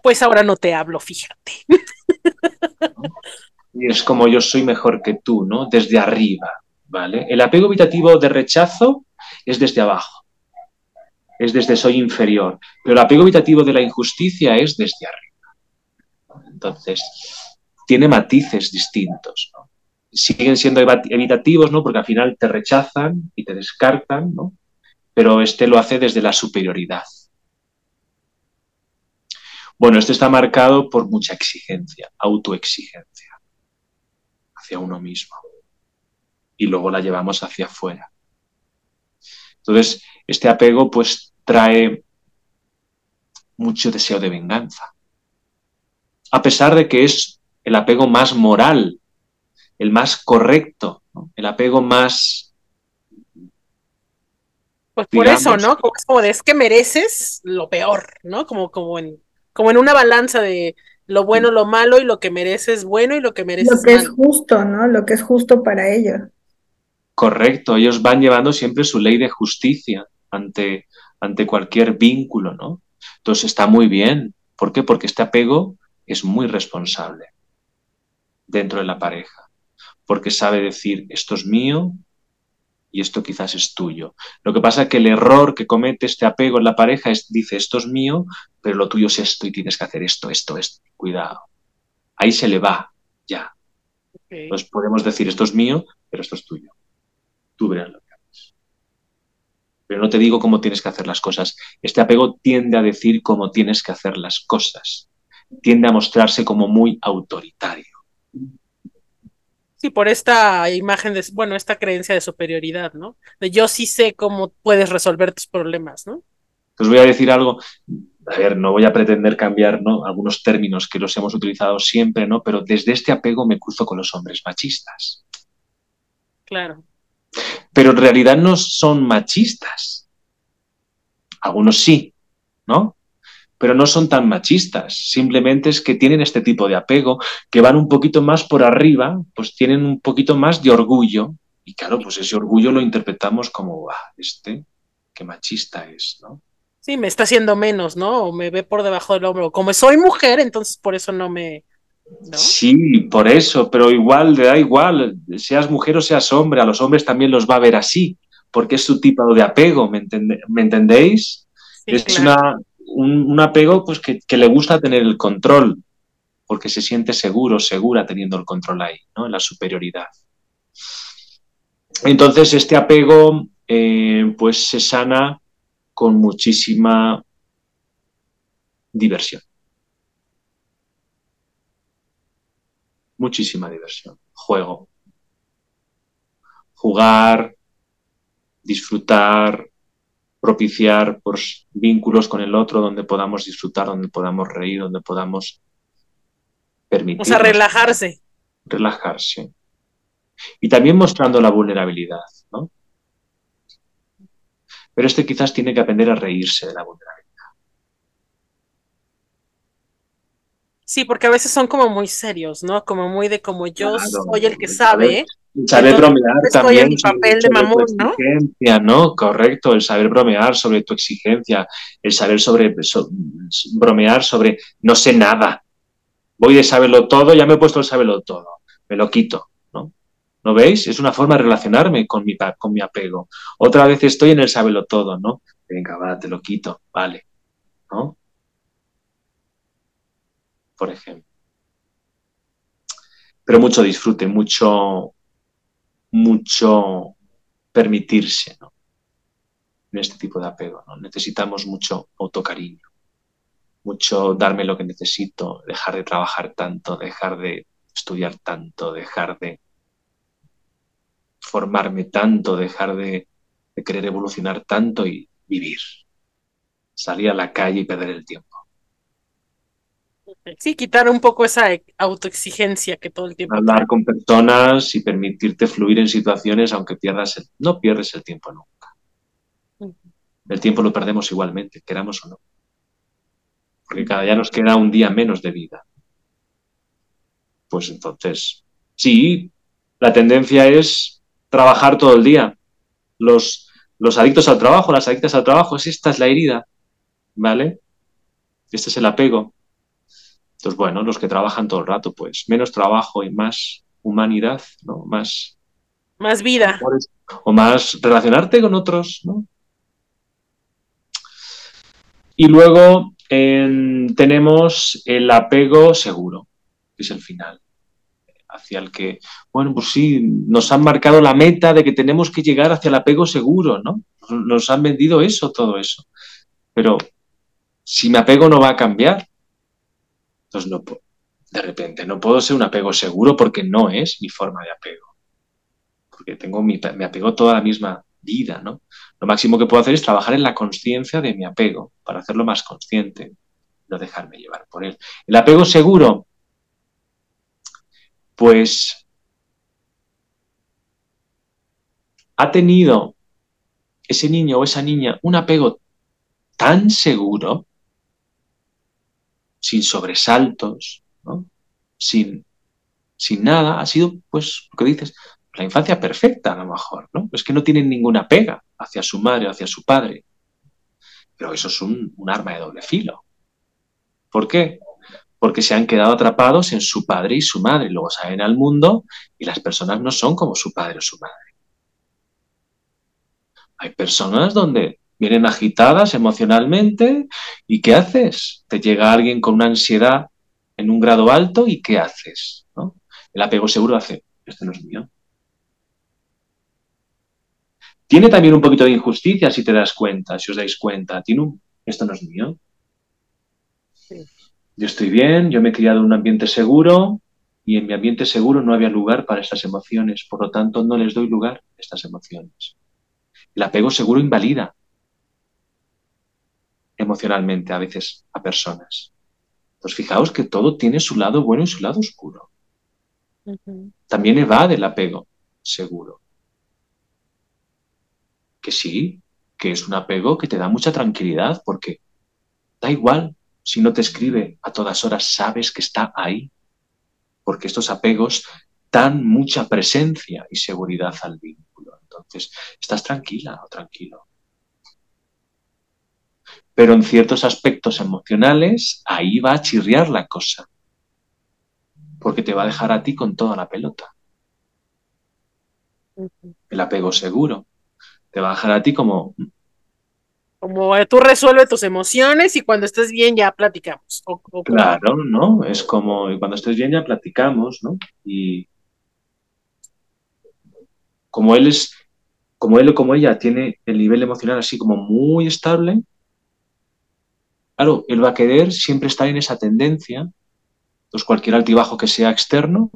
Pues ahora no te hablo, fíjate. Y es como yo soy mejor que tú, ¿no? Desde arriba, ¿vale? El apego evitativo de rechazo es desde abajo. Es desde soy inferior. Pero el apego evitativo de la injusticia es desde arriba. Entonces, tiene matices distintos. Siguen siendo evitativos, ¿no? Porque al final te rechazan y te descartan, ¿no? Pero este lo hace desde la superioridad. Bueno, este está marcado por mucha exigencia, autoexigencia hacia uno mismo. Y luego la llevamos hacia afuera. Entonces, este apego pues trae mucho deseo de venganza. A pesar de que es el apego más moral, el más correcto, el apego más... Pues por eso, ¿no? Como, es que mereces lo peor, ¿no? Como, como, en, como en una balanza de lo bueno, lo malo y lo que mereces bueno y lo que mereces Lo que es justo, ¿no? Lo que es justo para ellos. Correcto, ellos van llevando siempre su ley de justicia ante, ante cualquier vínculo, ¿no? Entonces está muy bien. ¿Por qué? Porque este apego es muy responsable dentro de la pareja, porque sabe decir, esto es mío y esto quizás es tuyo. Lo que pasa es que el error que comete este apego en la pareja es, dice, esto es mío, pero lo tuyo es esto y tienes que hacer esto, esto, esto. Cuidado. Ahí se le va, ya. Entonces podemos decir, esto es mío, pero esto es tuyo. Tú verás. Pero no te digo cómo tienes que hacer las cosas. Este apego tiende a decir cómo tienes que hacer las cosas. Tiende a mostrarse como muy autoritario. Sí, por esta imagen de, bueno, esta creencia de superioridad, ¿no? De yo sí sé cómo puedes resolver tus problemas, ¿no? Os voy a decir algo, a ver, no voy a pretender cambiar, ¿no? Algunos términos que los hemos utilizado siempre, ¿no? Pero desde este apego me cruzo con los hombres machistas. Claro. Pero en realidad no son machistas. Algunos sí, ¿no? pero no son tan machistas, simplemente es que tienen este tipo de apego, que van un poquito más por arriba, pues tienen un poquito más de orgullo, y claro, pues ese orgullo lo interpretamos como, ah, este, qué machista es, ¿no? Sí, me está haciendo menos, ¿no? O me ve por debajo del hombro. Como soy mujer, entonces por eso no me... Sí, por eso, pero igual, le da igual, seas mujer o seas hombre, a los hombres también los va a ver así, porque es su tipo de apego, ¿me, entendéis? es una, un, apego pues, que, le gusta tener el control, porque se siente seguro, segura teniendo el control ahí, ¿no? en la superioridad. Entonces, este apego eh, pues se sana con muchísima diversión. Muchísima diversión. Juego. Jugar, disfrutar, propiciar pues, vínculos con el otro donde podamos disfrutar, donde podamos reír, donde podamos permitir. O sea, relajarse. Relajarse. Y también mostrando la vulnerabilidad, ¿no? Pero este quizás tiene que aprender a reírse de la vulnerabilidad. Sí, porque a veces son como muy serios, ¿no? Como muy de como yo soy el que sabe. El saber bromear también. El papel de mamón, ¿no? ¿no? Correcto, el saber bromear sobre tu exigencia, el saber sobre bromear sobre no sé nada. Voy de saberlo todo, ya me he puesto el saberlo todo, me lo quito, ¿no? ¿No veis? Es una forma de relacionarme con mi, con mi apego. Otra vez estoy en el saberlo todo, ¿no? Venga, va, te lo quito, vale, ¿no? Por ejemplo. Pero mucho disfrute, mucho, mucho permitirse ¿no? en este tipo de apego. ¿no? Necesitamos mucho autocariño, mucho darme lo que necesito, dejar de trabajar tanto, dejar de estudiar tanto, dejar de formarme tanto, dejar de, de querer evolucionar tanto y vivir. Salir a la calle y perder el tiempo. Sí, quitar un poco esa autoexigencia que todo el tiempo. Hablar con personas y permitirte fluir en situaciones aunque pierdas el, no pierdes el tiempo nunca. El tiempo lo perdemos igualmente, queramos o no. Porque cada día nos queda un día menos de vida. Pues entonces, sí, la tendencia es trabajar todo el día. Los, los adictos al trabajo, las adictas al trabajo, esta es la herida, ¿vale? Este es el apego. Entonces, bueno, los que trabajan todo el rato, pues menos trabajo y más humanidad, ¿no? Más... Más vida. O más relacionarte con otros, ¿no? Y luego tenemos el apego seguro, que es el final, hacia el que, bueno, pues sí, nos han marcado la meta de que tenemos que llegar hacia el apego seguro, ¿no? Nos han vendido eso, todo eso. Pero si mi apego no va a cambiar, entonces no de repente no puedo ser un apego seguro porque no es mi forma de apego. Porque tengo mi, me apego toda la misma vida, ¿no? Lo máximo que puedo hacer es trabajar en la conciencia de mi apego para hacerlo más consciente, no dejarme llevar por él. El apego seguro, pues ha tenido ese niño o esa niña un apego tan seguro, sin sobresaltos, sin, sin nada, ha sido, pues, lo que dices, la infancia perfecta a lo mejor, ¿no? Es que no tienen ninguna pega hacia su madre o hacia su padre. Pero eso es un, un arma de doble filo. ¿Por qué? Porque se han quedado atrapados en su padre y su madre. Luego salen al mundo y las personas no son como su padre o su madre. Hay personas donde vienen agitadas emocionalmente y ¿qué haces? Te llega alguien con una ansiedad en un grado alto y ¿qué haces? ¿No? El apego seguro hace, este no es mío, tiene también un poquito de injusticia si te das cuenta, si os dais cuenta. Tiene un, esto no es mío. Yo estoy bien, yo me he criado en un ambiente seguro y en mi ambiente seguro no había lugar para estas emociones. Por lo tanto, no les doy lugar a estas emociones. El apego seguro invalida emocionalmente a veces a personas. Pues fijaos que todo tiene su lado bueno y su lado oscuro. También evade el apego seguro que sí, que es un apego que te da mucha tranquilidad porque da igual si no te escribe a todas horas, sabes que está ahí, porque estos apegos dan mucha presencia y seguridad al vínculo. Entonces, estás tranquila o tranquilo. Pero en ciertos aspectos emocionales, ahí va a chirriar la cosa, porque te va a dejar a ti con toda la pelota. El apego seguro te va a dejar a ti como... Como tú resuelves tus emociones y cuando estés bien ya platicamos. claro, ¿no? Es como cuando estés bien ya platicamos, ¿no? Y como él es, como él o como ella tiene el nivel emocional así como muy estable, claro, él va a querer siempre estar en esa tendencia. Entonces, cualquier altibajo que sea externo,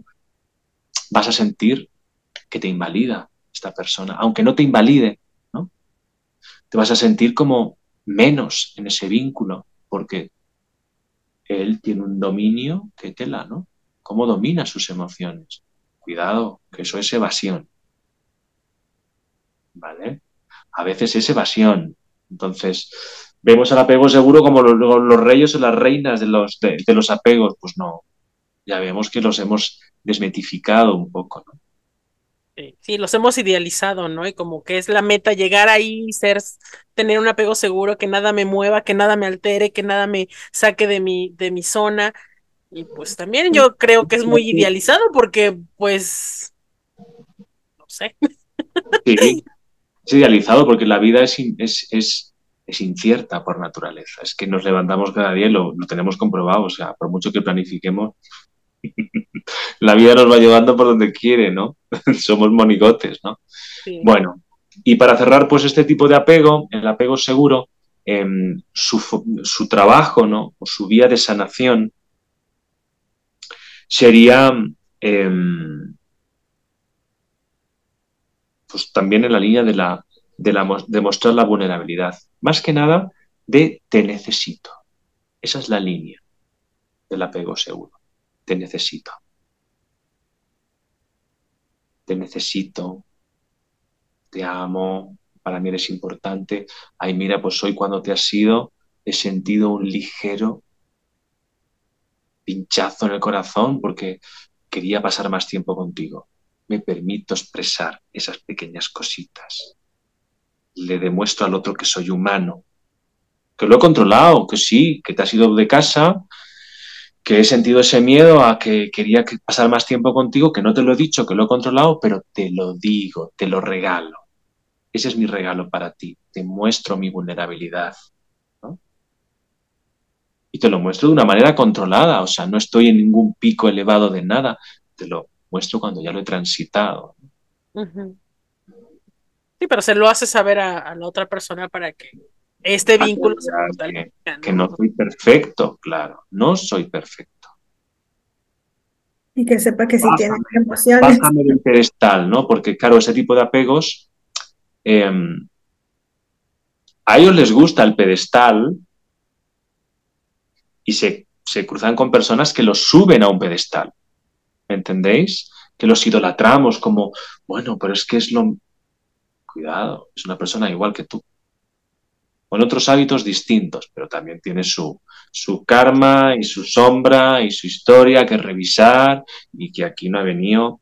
vas a sentir que te invalida esta persona, aunque no te invalide, te vas a sentir como menos en ese vínculo, porque él tiene un dominio que tela, ¿no? ¿Cómo domina sus emociones? Cuidado, que eso es evasión. ¿Vale? A veces es evasión. Entonces, vemos al apego seguro como los, reyes o las reinas de los, de los apegos. Pues no, ya vemos que los hemos desmetificado un poco, ¿no? Sí, los hemos idealizado, ¿no? Y como que es la meta llegar ahí, ser, tener un apego seguro, que nada me mueva, que nada me altere, que nada me saque de mi, de mi zona. Y pues también yo creo que es muy idealizado porque, pues, no sé. Sí, es idealizado porque la vida es, es, es, es incierta por naturaleza. Es que nos levantamos cada día y lo, lo tenemos comprobado. O sea, por mucho que planifiquemos, la vida nos va llevando por donde quiere, ¿no? Somos monigotes, ¿no? Bueno, y para cerrar, pues este tipo de apego, el apego seguro, em, su, trabajo, ¿no? O su vía de sanación sería, em, pues también en la línea de, la, de, la, mostrar la vulnerabilidad. Más que nada, de te necesito. Esa es la línea. del apego seguro. Te necesito. Te necesito. Te amo. Para mí eres importante. Ay, mira, pues hoy cuando te has ido he sentido un ligero pinchazo en el corazón porque quería pasar más tiempo contigo. Me permito expresar esas pequeñas cositas. Le demuestro al otro que soy humano, que lo he controlado, que sí, que te has ido de casa, que he sentido ese miedo a que quería pasar más tiempo contigo, que no te lo he dicho, que lo he controlado, pero te lo digo, te lo regalo. Ese es mi regalo para ti. Te muestro mi vulnerabilidad. Y te lo muestro de una manera controlada, o sea, no estoy en ningún pico elevado de nada, te lo muestro cuando ya lo he transitado. Sí, pero se lo hace saber a la otra persona para que este vínculo que, ¿no? soy perfecto, claro, no soy perfecto. Y que sepa que si tiene emociones. Bájame del pedestal, ¿no? Porque, claro, ese tipo de apegos, em, a ellos les gusta el pedestal y se, se cruzan con personas que los suben a un pedestal. ¿Me entendéis? Que los idolatramos como, bueno, pero es que es lo... Cuidado, es una persona igual que tú con otros hábitos distintos, pero también tiene su, su karma y su sombra y su historia que revisar y que aquí no ha venido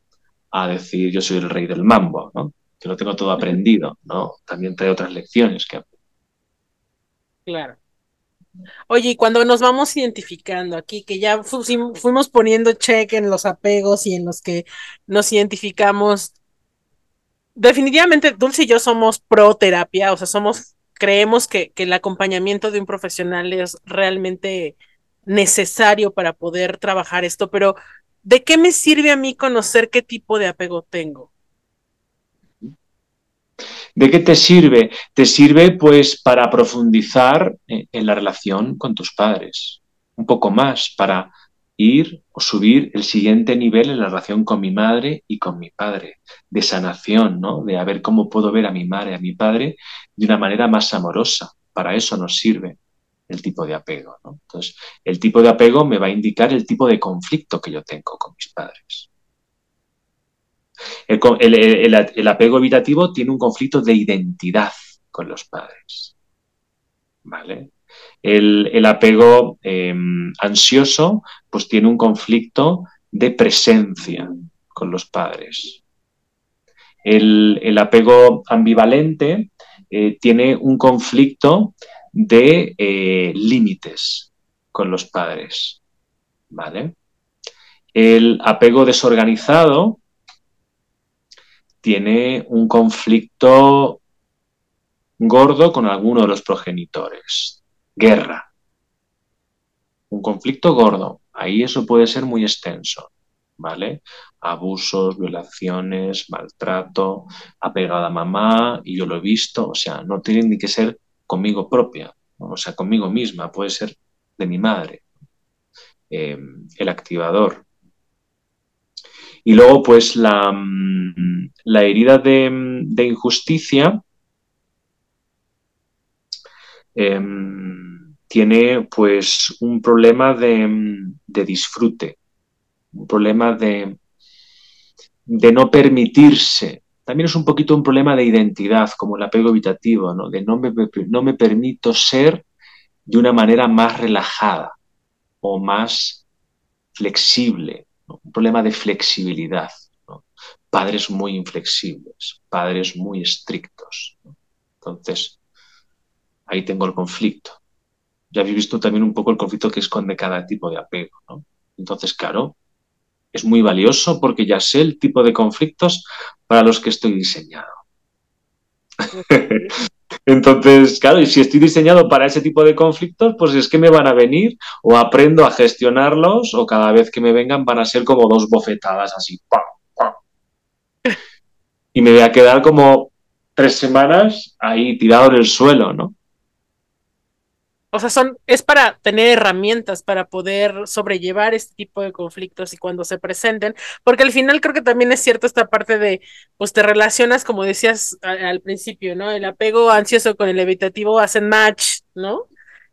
a decir yo soy el rey del mambo, ¿no? que lo tengo todo aprendido, ¿no? También trae otras lecciones que Claro. Oye, y cuando nos vamos identificando aquí, que ya fuimos poniendo check en los apegos y en los que nos identificamos, definitivamente Dulce y yo somos pro terapia, o sea, somos creemos que, el acompañamiento de un profesional es realmente necesario para poder trabajar esto, pero ¿de qué me sirve a mí conocer qué tipo de apego tengo? ¿De qué te sirve? Te sirve pues para profundizar en la relación con tus padres, un poco más, para ir o subir el siguiente nivel en la relación con mi madre y con mi padre, de sanación, ¿no? De a ver cómo puedo ver a mi madre, a mi padre de una manera más amorosa. Para eso nos sirve el tipo de apego, ¿no? Entonces, el tipo de apego me va a indicar el tipo de conflicto que yo tengo con mis padres. El, apego evitativo tiene un conflicto de identidad con los padres. ¿Vale? El, apego em, ansioso, pues tiene un conflicto de presencia con los padres. El, apego ambivalente eh, tiene un conflicto de eh, límites con los padres. ¿Vale? El apego desorganizado tiene un conflicto gordo con alguno de los progenitores guerra. Un conflicto gordo. Ahí eso puede ser muy extenso. ¿Vale? Abusos, violaciones, maltrato, apegada a mamá, y yo lo he visto, o sea, no tiene ni que ser conmigo propia, o sea, conmigo misma, puede ser de mi madre. Em, el activador. Y luego, pues, la, mm, la herida de, de injusticia Em, tiene pues un problema de, disfrute, un problema de, no permitirse. También es un poquito un problema de identidad, como el apego evitativo, ¿no? de no me, no me permito ser de una manera más relajada o más flexible, un problema de flexibilidad. Padres muy inflexibles, padres muy estrictos. Entonces, ahí tengo el conflicto. Ya habéis visto también un poco el conflicto que esconde cada tipo de apego. ¿no? Entonces, claro, es muy valioso porque ya sé el tipo de conflictos para los que estoy diseñado. Entonces, claro, y si estoy diseñado para ese tipo de conflictos, pues es que me van a venir o aprendo a gestionarlos o cada vez que me vengan van a ser como dos bofetadas así. Y me voy a quedar como tres semanas ahí tirado en el suelo, ¿no? O sea, son, es para tener herramientas para poder sobrellevar este tipo de conflictos y cuando se presenten, porque al final creo que también es cierto esta parte de, pues te relacionas, como decías al principio, ¿no? El apego ansioso con el evitativo hacen match, ¿no?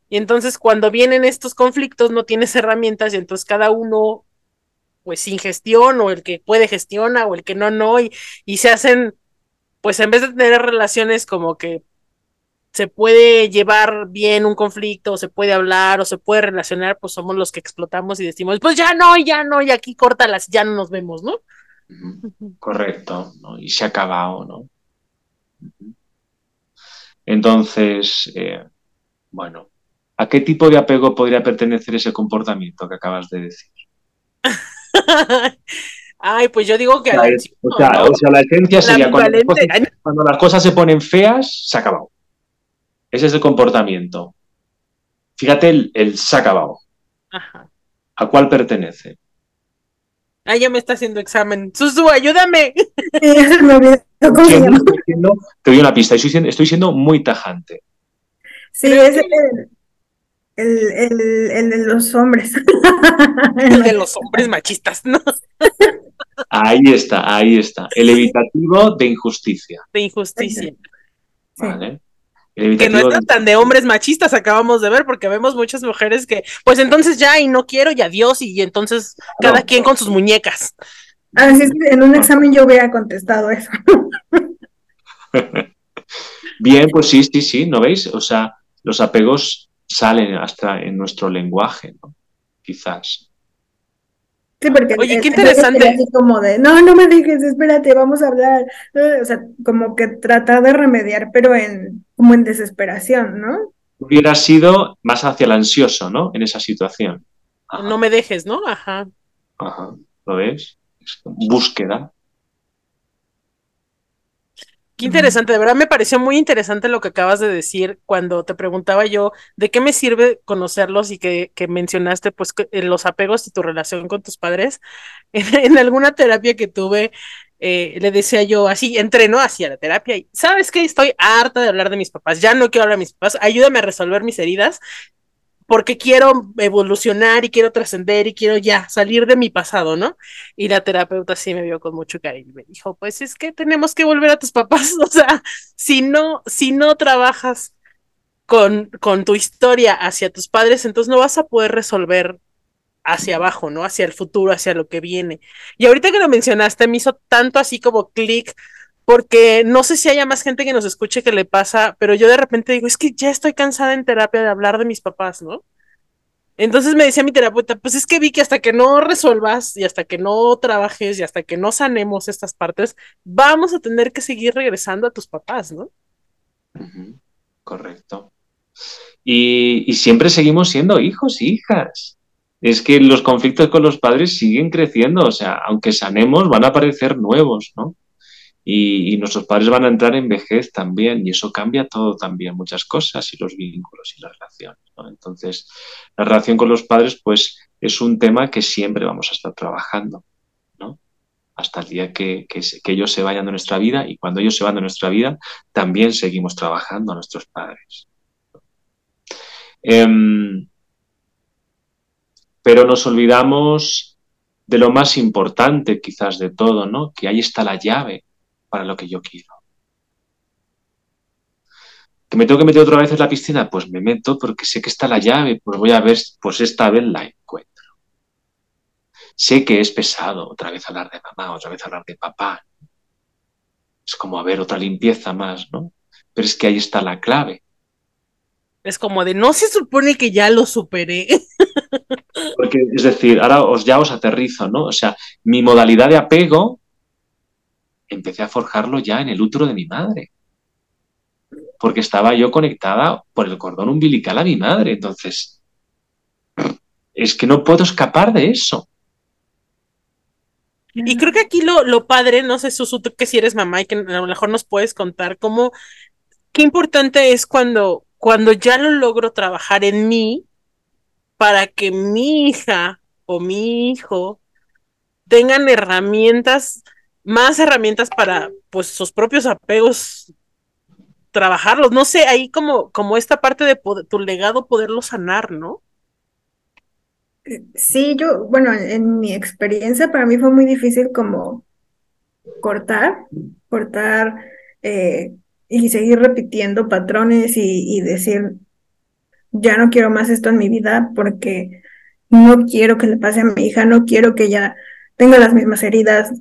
Y entonces cuando vienen estos conflictos no tienes herramientas y entonces cada uno pues sin gestión o el que puede gestiona o el que no, no, y, y se hacen, pues en vez de tener relaciones como que se puede llevar bien un conflicto, o se puede hablar, o se puede relacionar, pues somos los que explotamos y decimos, pues ya no, ya no, y aquí córtalas, ya no nos vemos, ¿no? Correcto, ¿no? y se ha acabado, ¿no? Entonces, eh, bueno, ¿a qué tipo de apego podría pertenecer ese comportamiento que acabas de decir? Ay, pues yo digo que o sea, o sea, la esencia sería cuando las, cosas, se ponen feas, se ha acabado. Ese es el comportamiento. Fíjate el, el. Ajá. ¿A cuál pertenece? Ah, ya me está haciendo examen. Susu, ayúdame. te doy una pista, estoy siendo, muy tajante. Sí, es el, el, de los hombres. El de los hombres machistas, ¿no? Ahí está, ahí está. El evitativo de injusticia. De injusticia. Vale. Que no es tan de hombres machistas, acabamos de ver, porque vemos muchas mujeres que, pues entonces ya, y no quiero, y adiós, y, entonces cada quien con sus muñecas. Así es que en un examen yo hubiera contestado eso. Bien, pues sí, sí, sí, ¿no veis? O sea, los apegos salen hasta en nuestro lenguaje, ¿no? Quizás. Sí, porque Oye, qué interesante. Así como de, no, no me dejes, espérate, vamos a hablar. O sea, como que tratar de remediar, pero en, como en desesperación, ¿no? Hubiera sido más hacia el ansioso, ¿no? En esa situación. No me dejes, ¿no? Ajá. Ajá. ¿Lo ves? Búsqueda. Qué interesante, de verdad me pareció muy interesante lo que acabas de decir cuando te preguntaba yo de qué me sirve conocerlos y que, mencionaste pues eh, los apegos y tu relación con tus padres. En, alguna terapia que tuve, eh, le decía yo así, entrenó hacia la terapia y sabes que estoy harta de hablar de mis papás, ya no quiero hablar de mis papás, ayúdame a resolver mis heridas porque quiero evolucionar y quiero trascender y quiero ya salir de mi pasado, ¿no? Y la terapeuta sí me vio con mucho cariño y me dijo, pues es que tenemos que volver a tus papás, o sea, si no, si no trabajas con, con tu historia hacia tus padres, entonces no vas a poder resolver hacia abajo, ¿no? Hacia el futuro, hacia lo que viene. Y ahorita que lo mencionaste, me hizo tanto así como clic porque no sé si haya más gente que nos escuche que le pasa, pero yo de repente digo, es que ya estoy cansada en terapia de hablar de mis papás, ¿no? Entonces me decía mi terapeuta, pues es que vi que hasta que no resuelvas y hasta que no trabajes y hasta que no sanemos estas partes, vamos a tener que seguir regresando a tus papás, ¿no? Correcto. Y, y siempre seguimos siendo hijos, hijas. Es que los conflictos con los padres siguen creciendo, o sea, aunque sanemos, van a aparecer nuevos, ¿no? Y, nuestros padres van a entrar en vejez también y eso cambia todo también, muchas cosas y los vínculos y las relaciones. Entonces, la relación con los padres pues es un tema que siempre vamos a estar trabajando, ¿no? Hasta el día que, que, ellos se vayan de nuestra vida y cuando ellos se van de nuestra vida también seguimos trabajando a nuestros padres. Em, pero nos olvidamos de lo más importante quizás de todo, ¿no? Que ahí está la llave para lo que yo quiero. ¿Que me tengo que meter otra vez en la piscina? Pues me meto porque sé que está la llave, pues voy a ver, pues esta vez la encuentro. Sé que es pesado otra vez hablar de mamá, otra vez hablar de papá. Es como a ver otra limpieza más, ¿no? Pero es que ahí está la clave. Es como de, no se supone que ya lo superé. Porque, es decir, ahora os, ya os aterrizo, ¿no? O sea, mi modalidad de apego empecé a forjarlo ya en el útero de mi madre. Porque estaba yo conectada por el cordón umbilical a mi madre. Entonces, es que no puedo escapar de eso. Y creo que aquí lo, lo padre, no sé, Susu, tú que si eres mamá y que a lo mejor nos puedes contar cómo, qué importante es cuando, cuando ya lo logro trabajar en mí para que mi hija o mi hijo tengan herramientas más herramientas para pues sus propios apegos trabajarlos, no sé, ahí como, como esta parte de tu legado poderlo sanar, ¿no? Sí, yo, bueno, en mi experiencia para mí fue muy difícil como cortar, cortar eh, y seguir repitiendo patrones y, decir, ya no quiero más esto en mi vida porque no quiero que le pase a mi hija, no quiero que ella tenga las mismas heridas.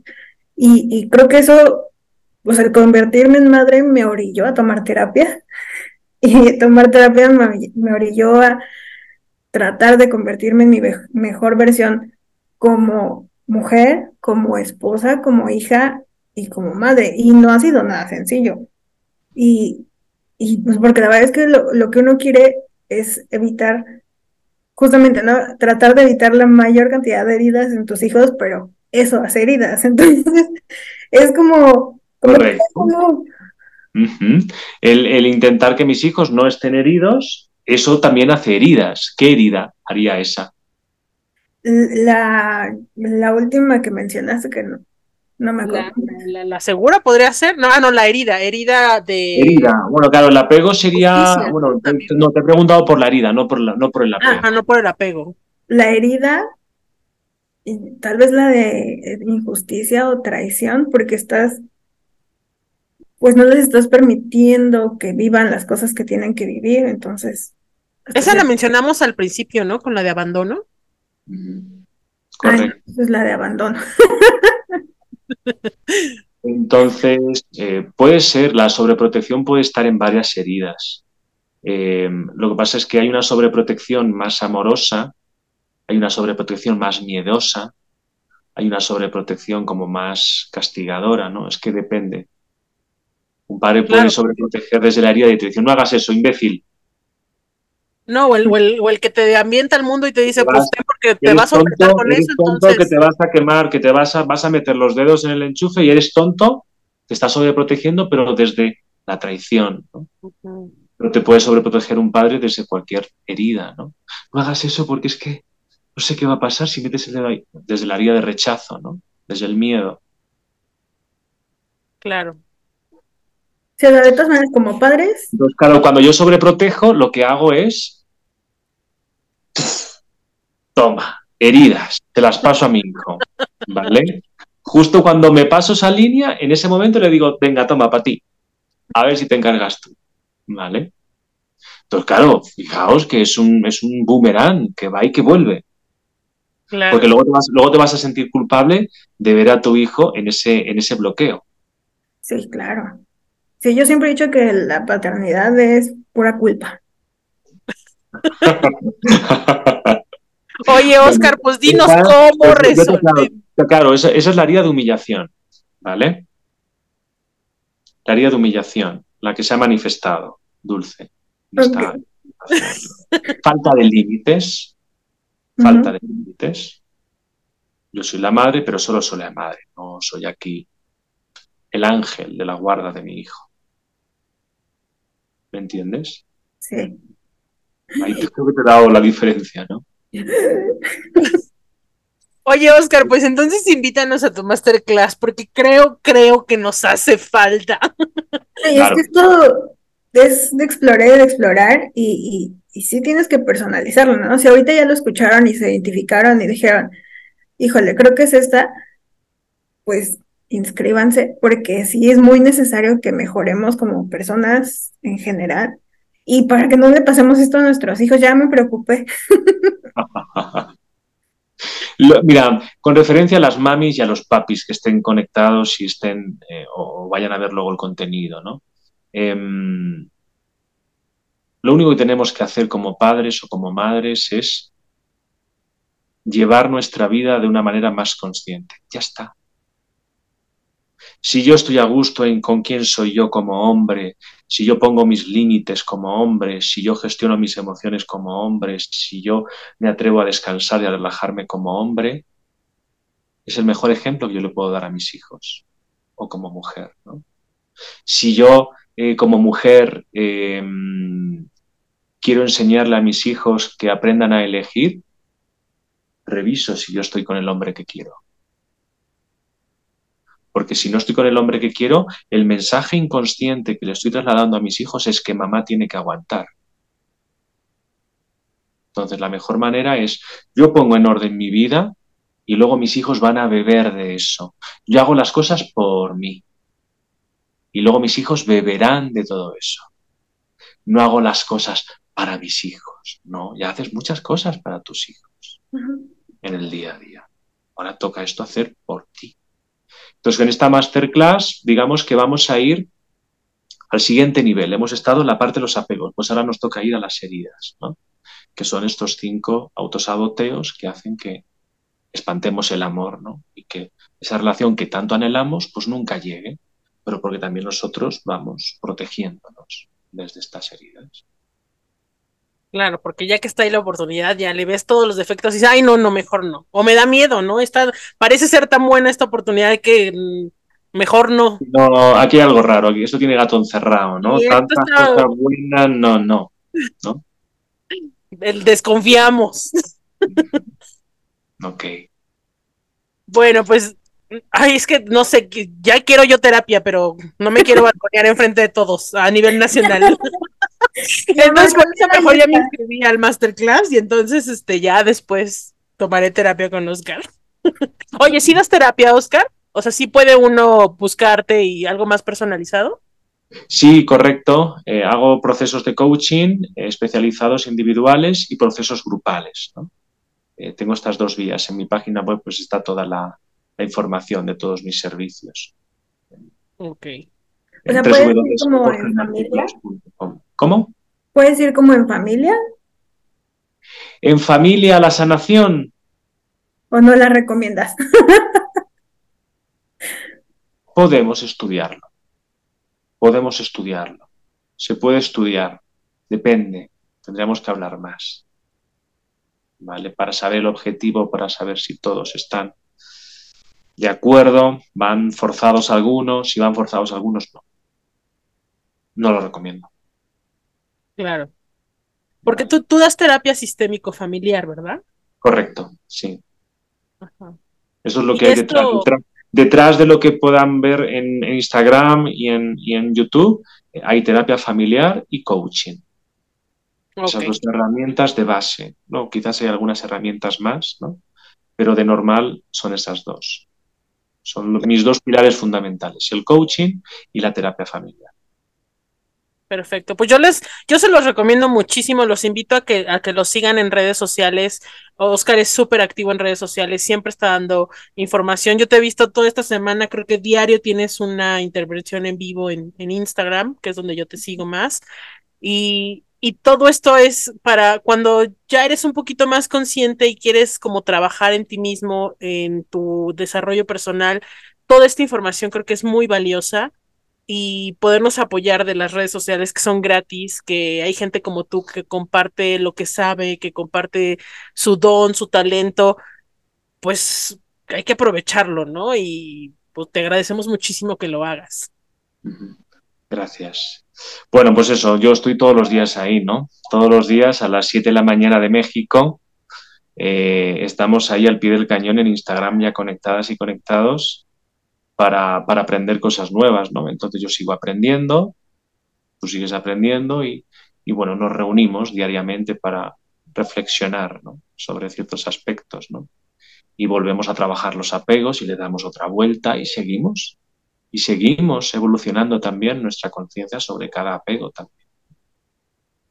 Y, creo que eso, pues el convertirme en madre me orilló a tomar terapia. Y tomar terapia me, orilló a tratar de convertirme en mi mejor versión como mujer, como esposa, como hija y como madre. Y no ha sido nada sencillo. Y, y pues porque la verdad es que lo, lo que uno quiere es evitar justamente, ¿no? Tratar de evitar la mayor cantidad de heridas en tus hijos, pero eso hace heridas. Entonces, es como... Correcto. el, el, intentar que mis hijos no estén heridos, eso también hace heridas. ¿Qué herida haría esa? La, la última que mencionaste, que no, no me acuerdo. La, segura podría ser, no, ah, no, la herida, herida de. Herida, bueno, claro, el apego sería. bueno, no, te he preguntado por la herida, no por, la, no por el apego. Ajá, no por el apego. La herida, tal vez la de injusticia o traición, porque estás. Pues no les estás permitiendo que vivan las cosas que tienen que vivir, entonces. Esa la mencionamos al principio, ¿no? Con la de abandono. Correcto. es la de abandono. Entonces, eh, puede ser, la sobreprotección puede estar en varias heridas. Eh, lo que pasa es que hay una sobreprotección más amorosa, hay una sobreprotección más miedosa, hay una sobreprotección como más castigadora, ¿no? Es que depende. Un padre puede sobreproteger desde la herida y te dice, no hagas eso, imbécil. No, o el, o el, que te ambienta el mundo y te dice, pues porque te vas a tonto, con eso, entonces... que te vas a quemar, que te vas a, vas a meter los dedos en el enchufe y eres tonto, te estás sobreprotegiendo, pero desde la traición, ¿no? Pero te puede sobreproteger un padre desde cualquier herida, ¿no? No hagas eso porque es que no sé qué va a pasar si metes el dedo ahí, desde la herida de rechazo, ¿no? Desde el miedo. Claro. Sí, de todas maneras, como padres. Entonces, claro, cuando yo sobreprotejo, lo que hago es. Toma, heridas, te las paso a mi hijo. ¿Vale? Justo cuando me paso esa línea, en ese momento le digo, venga, toma, para ti. A ver si te encargas tú. ¿Vale? Entonces, claro, fijaos que es un, es un boomerang que va y que vuelve. Porque luego te, vas, luego te vas a sentir culpable de ver a tu hijo en ese, en ese bloqueo. Sí, claro. Sí, yo siempre he dicho que la paternidad es pura culpa. Oye, Oscar, pues dinos cómo resolver. Claro, esa, es la herida de humillación, ¿vale? La herida de humillación, la que se ha manifestado, dulce. Falta de límites, falta de límites. Yo soy la madre, pero solo soy la madre, no soy aquí el ángel de la guarda de mi hijo. ¿Me entiendes? Sí. Ahí creo que te he dado la diferencia, ¿no? Oye, Oscar, pues entonces invítanos a tu masterclass, porque creo, creo que nos hace falta. Es que esto es de explorar y de explorar, y, sí tienes que personalizarlo, ¿no? Si ahorita ya lo escucharon y se identificaron y dijeron, híjole, creo que es esta, pues inscríbanse, porque sí es muy necesario que mejoremos como personas en general. Y para que no le pasemos esto a nuestros hijos, ya me preocupé. Mira, con referencia a las mamis y a los papis que estén conectados y estén eh, o vayan a ver luego el contenido, ¿no? Em, lo único que tenemos que hacer como padres o como madres es llevar nuestra vida de una manera más consciente. Ya está. Si yo estoy a gusto en con quién soy yo como hombre, si yo pongo mis límites como hombre, si yo gestiono mis emociones como hombre, si yo me atrevo a descansar y a relajarme como hombre, es el mejor ejemplo que yo le puedo dar a mis hijos o como mujer. Si yo eh, como mujer em, quiero enseñarle a mis hijos que aprendan a elegir, reviso si yo estoy con el hombre que quiero. Porque si no estoy con el hombre que quiero, el mensaje inconsciente que le estoy trasladando a mis hijos es que mamá tiene que aguantar. Entonces, la mejor manera es, yo pongo en orden mi vida y luego mis hijos van a beber de eso. Yo hago las cosas por mí. Y luego mis hijos beberán de todo eso. No hago las cosas para mis hijos, no, ya haces muchas cosas para tus hijos en el día a día. Ahora toca esto hacer por ti. Entonces, en esta masterclass, digamos que vamos a ir al siguiente nivel. Hemos estado en la parte de los apegos, pues ahora nos toca ir a las heridas, ¿no? que son estos cinco autosaboteos que hacen que espantemos el amor, ¿no? Y que esa relación que tanto anhelamos, pues nunca llegue, pero porque también nosotros vamos protegiéndonos desde estas heridas. Claro, porque ya que está ahí la oportunidad, ya le ves todos los defectos y dices, ay, no, no, mejor no. O me da miedo, ¿no? Está, parece ser tan buena esta oportunidad que mm, mejor no. No, aquí hay algo raro, aquí esto tiene gato encerrado, ¿no? Tantas cosas buenas, no, no, ¿no? El desconfiamos. ok. Bueno, pues, ay, es que no sé, ya quiero yo terapia, pero no me quiero balconear enfrente de todos a nivel nacional. Entonces, por eso mejor ya me inscribí al masterclass y entonces, este, ya después tomaré terapia con Oscar. Oye, ¿sí das terapia, Oscar? O sea, ¿sí puede uno buscarte y algo más personalizado? Sí, correcto. Eh, hago procesos de coaching eh, especializados individuales y procesos grupales. Eh, tengo estas dos vías. En mi página web pues está toda la, información de todos mis servicios. Ok. O sea, ¿puedes ir como en familia? ¿Cómo? ¿Puedes ir como en familia? ¿En familia la sanación? ¿O no la recomiendas? Podemos estudiarlo podemos estudiarlo. Se puede estudiar, depende, tendríamos que hablar más. ¿Vale? Para saber el objetivo, para saber si todos están de acuerdo, van forzados algunos, si van forzados algunos, no. No lo recomiendo. Claro. Porque tú, tú das terapia sistémico familiar, ¿verdad? Correcto, sí. Eso es lo que hay detrás detrás de lo que puedan ver en, Instagram y en, en, YouTube, eh, hay terapia familiar y coaching. Esas dos herramientas de base, ¿no? Quizás hay algunas herramientas más, ¿no? Pero de normal son esas dos. Son mis dos pilares fundamentales, el coaching y la terapia familiar. Perfecto. Pues yo les, yo se los recomiendo muchísimo, los invito a que, a que los sigan en redes sociales. Oscar es súper activo en redes sociales, siempre está dando información. Yo te he visto toda esta semana, creo que diario tienes una intervención en vivo en, en Instagram, que es donde yo te sigo más. Y, y todo esto es para cuando ya eres un poquito más consciente y quieres como trabajar en ti mismo, en tu desarrollo personal, toda esta información creo que es muy valiosa y podernos apoyar de las redes sociales que son gratis, que hay gente como tú que comparte lo que sabe, que comparte su don, su talento, pues hay que aprovecharlo, ¿no? Y pues te agradecemos muchísimo que lo hagas. Gracias. Bueno, pues eso, yo estoy todos los días ahí, ¿no? Todos los días a las 7 de la mañana de México. Eh, estamos ahí al pie del cañón en Instagram ya conectadas y conectados para, aprender cosas nuevas, ¿no? Entonces yo sigo aprendiendo, tú sigues aprendiendo y, bueno, nos reunimos diariamente para reflexionar sobre ciertos aspectos, ¿no? Y volvemos a trabajar los apegos y le damos otra vuelta y seguimos. Y seguimos evolucionando también nuestra conciencia sobre cada apego también.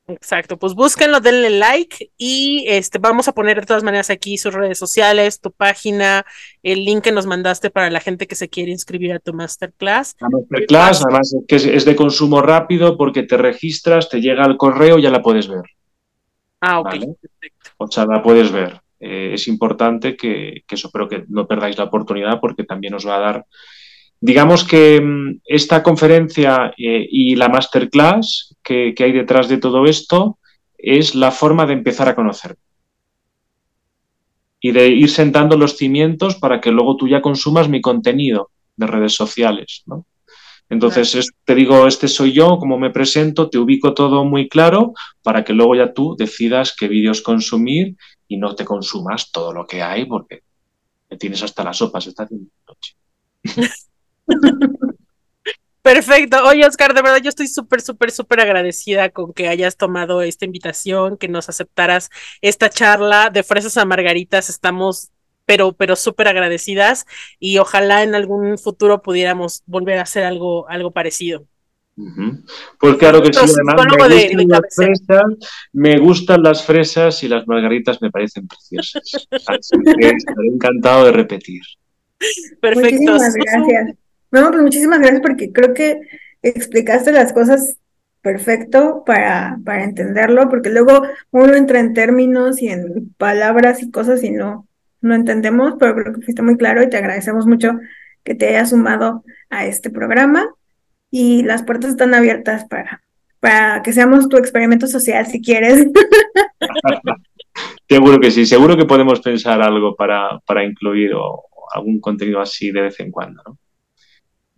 Exacto, pues búsquenlo, denle like y este vamos a poner de todas maneras aquí sus redes sociales, tu página, el link que nos mandaste para la gente que se quiere inscribir a tu masterclass. La masterclass, además que es, de consumo rápido porque te registras, te llega al correo, ya la puedes ver. Ah, ok. O sea, la puedes ver. Eh, es importante que, que eso, pero que no perdáis la oportunidad porque también os va a dar Digamos que mm, esta conferencia eh, y la masterclass que, hay detrás de todo esto es la forma de empezar a conocer. Y de ir sentando los cimientos para que luego tú ya consumas mi contenido de redes sociales, Entonces, te digo, este soy yo, como me presento, te ubico todo muy claro para que luego ya tú decidas qué vídeos consumir y no te consumas todo lo que hay porque me tienes hasta las sopas esta noche. Perfecto. Oye, Oscar, de verdad yo estoy súper, súper, súper agradecida con que hayas tomado esta invitación, que nos aceptaras esta charla de fresas a margaritas. Estamos, pero, pero súper agradecidas y ojalá en algún futuro pudiéramos volver a hacer algo, algo parecido. Pues claro que sí, además me gustan, las fresas, me gustan las fresas y las margaritas me parecen preciosas. Así que estaré encantado de repetir. Perfecto. Muchísimas gracias. No, pues muchísimas gracias porque creo que explicaste las cosas perfecto para, para entenderlo, porque luego uno entra en términos y en palabras y cosas y no, no entendemos, pero creo que fuiste muy claro y te agradecemos mucho que te hayas sumado a este programa y las puertas están abiertas para, para que seamos tu experimento social si quieres. seguro que sí, seguro que podemos pensar algo para, para incluir algún contenido así de vez en cuando. ¿no?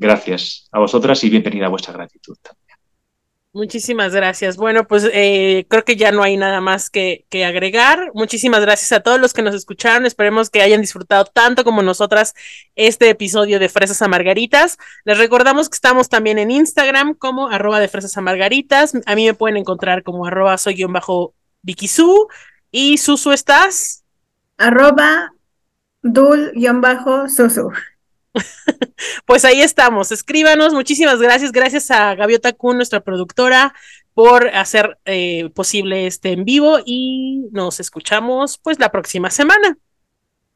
Gracias a vosotras y bienvenida a vuestra gratitud también. Muchísimas gracias. Bueno, pues eh, creo que ya no hay nada más que, que, agregar. Muchísimas gracias a todos los que nos escucharon. Esperemos que hayan disfrutado tanto como nosotras este episodio de Fresas a Margaritas. Les recordamos que estamos también en Instagram como arroba de Fresas a Margaritas. A mí me pueden encontrar como arroba soy guion bajo Vikisu. Y Susu, ¿estás? Arroba dul guion bajo Susu. Pues ahí estamos. Escríbanos. Muchísimas gracias. Gracias a Gaviota Kun, nuestra productora, por hacer eh, posible este en vivo y nos escuchamos pues la próxima semana.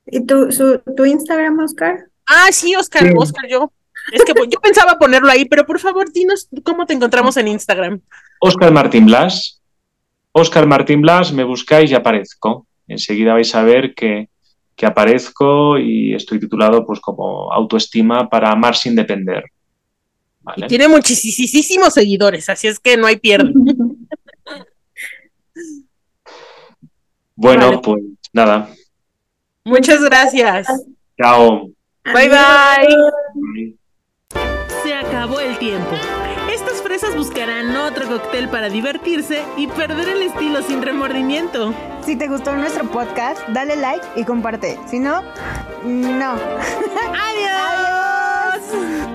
¿Y tu, tu Instagram, Oscar? Ah, sí, Oscar, Oscar, yo. Es que yo pensaba ponerlo ahí, pero por favor, dinos cómo te encontramos en Instagram. Oscar Martín Blas. Oscar Martín Blas, me buscáis y aparezco. Enseguida vais a ver que que aparezco y estoy titulado pues como autoestima para amar sin depender. tiene muchísimos seguidores, así es que no hay pierde. bueno, pues nada. Muchas gracias. Chao. bye. bye. Se acabó el tiempo fresas buscarán otro cóctel para divertirse y perder el estilo sin remordimiento. Si te gustó nuestro podcast, dale like y comparte. Si no, no. ¡Adiós!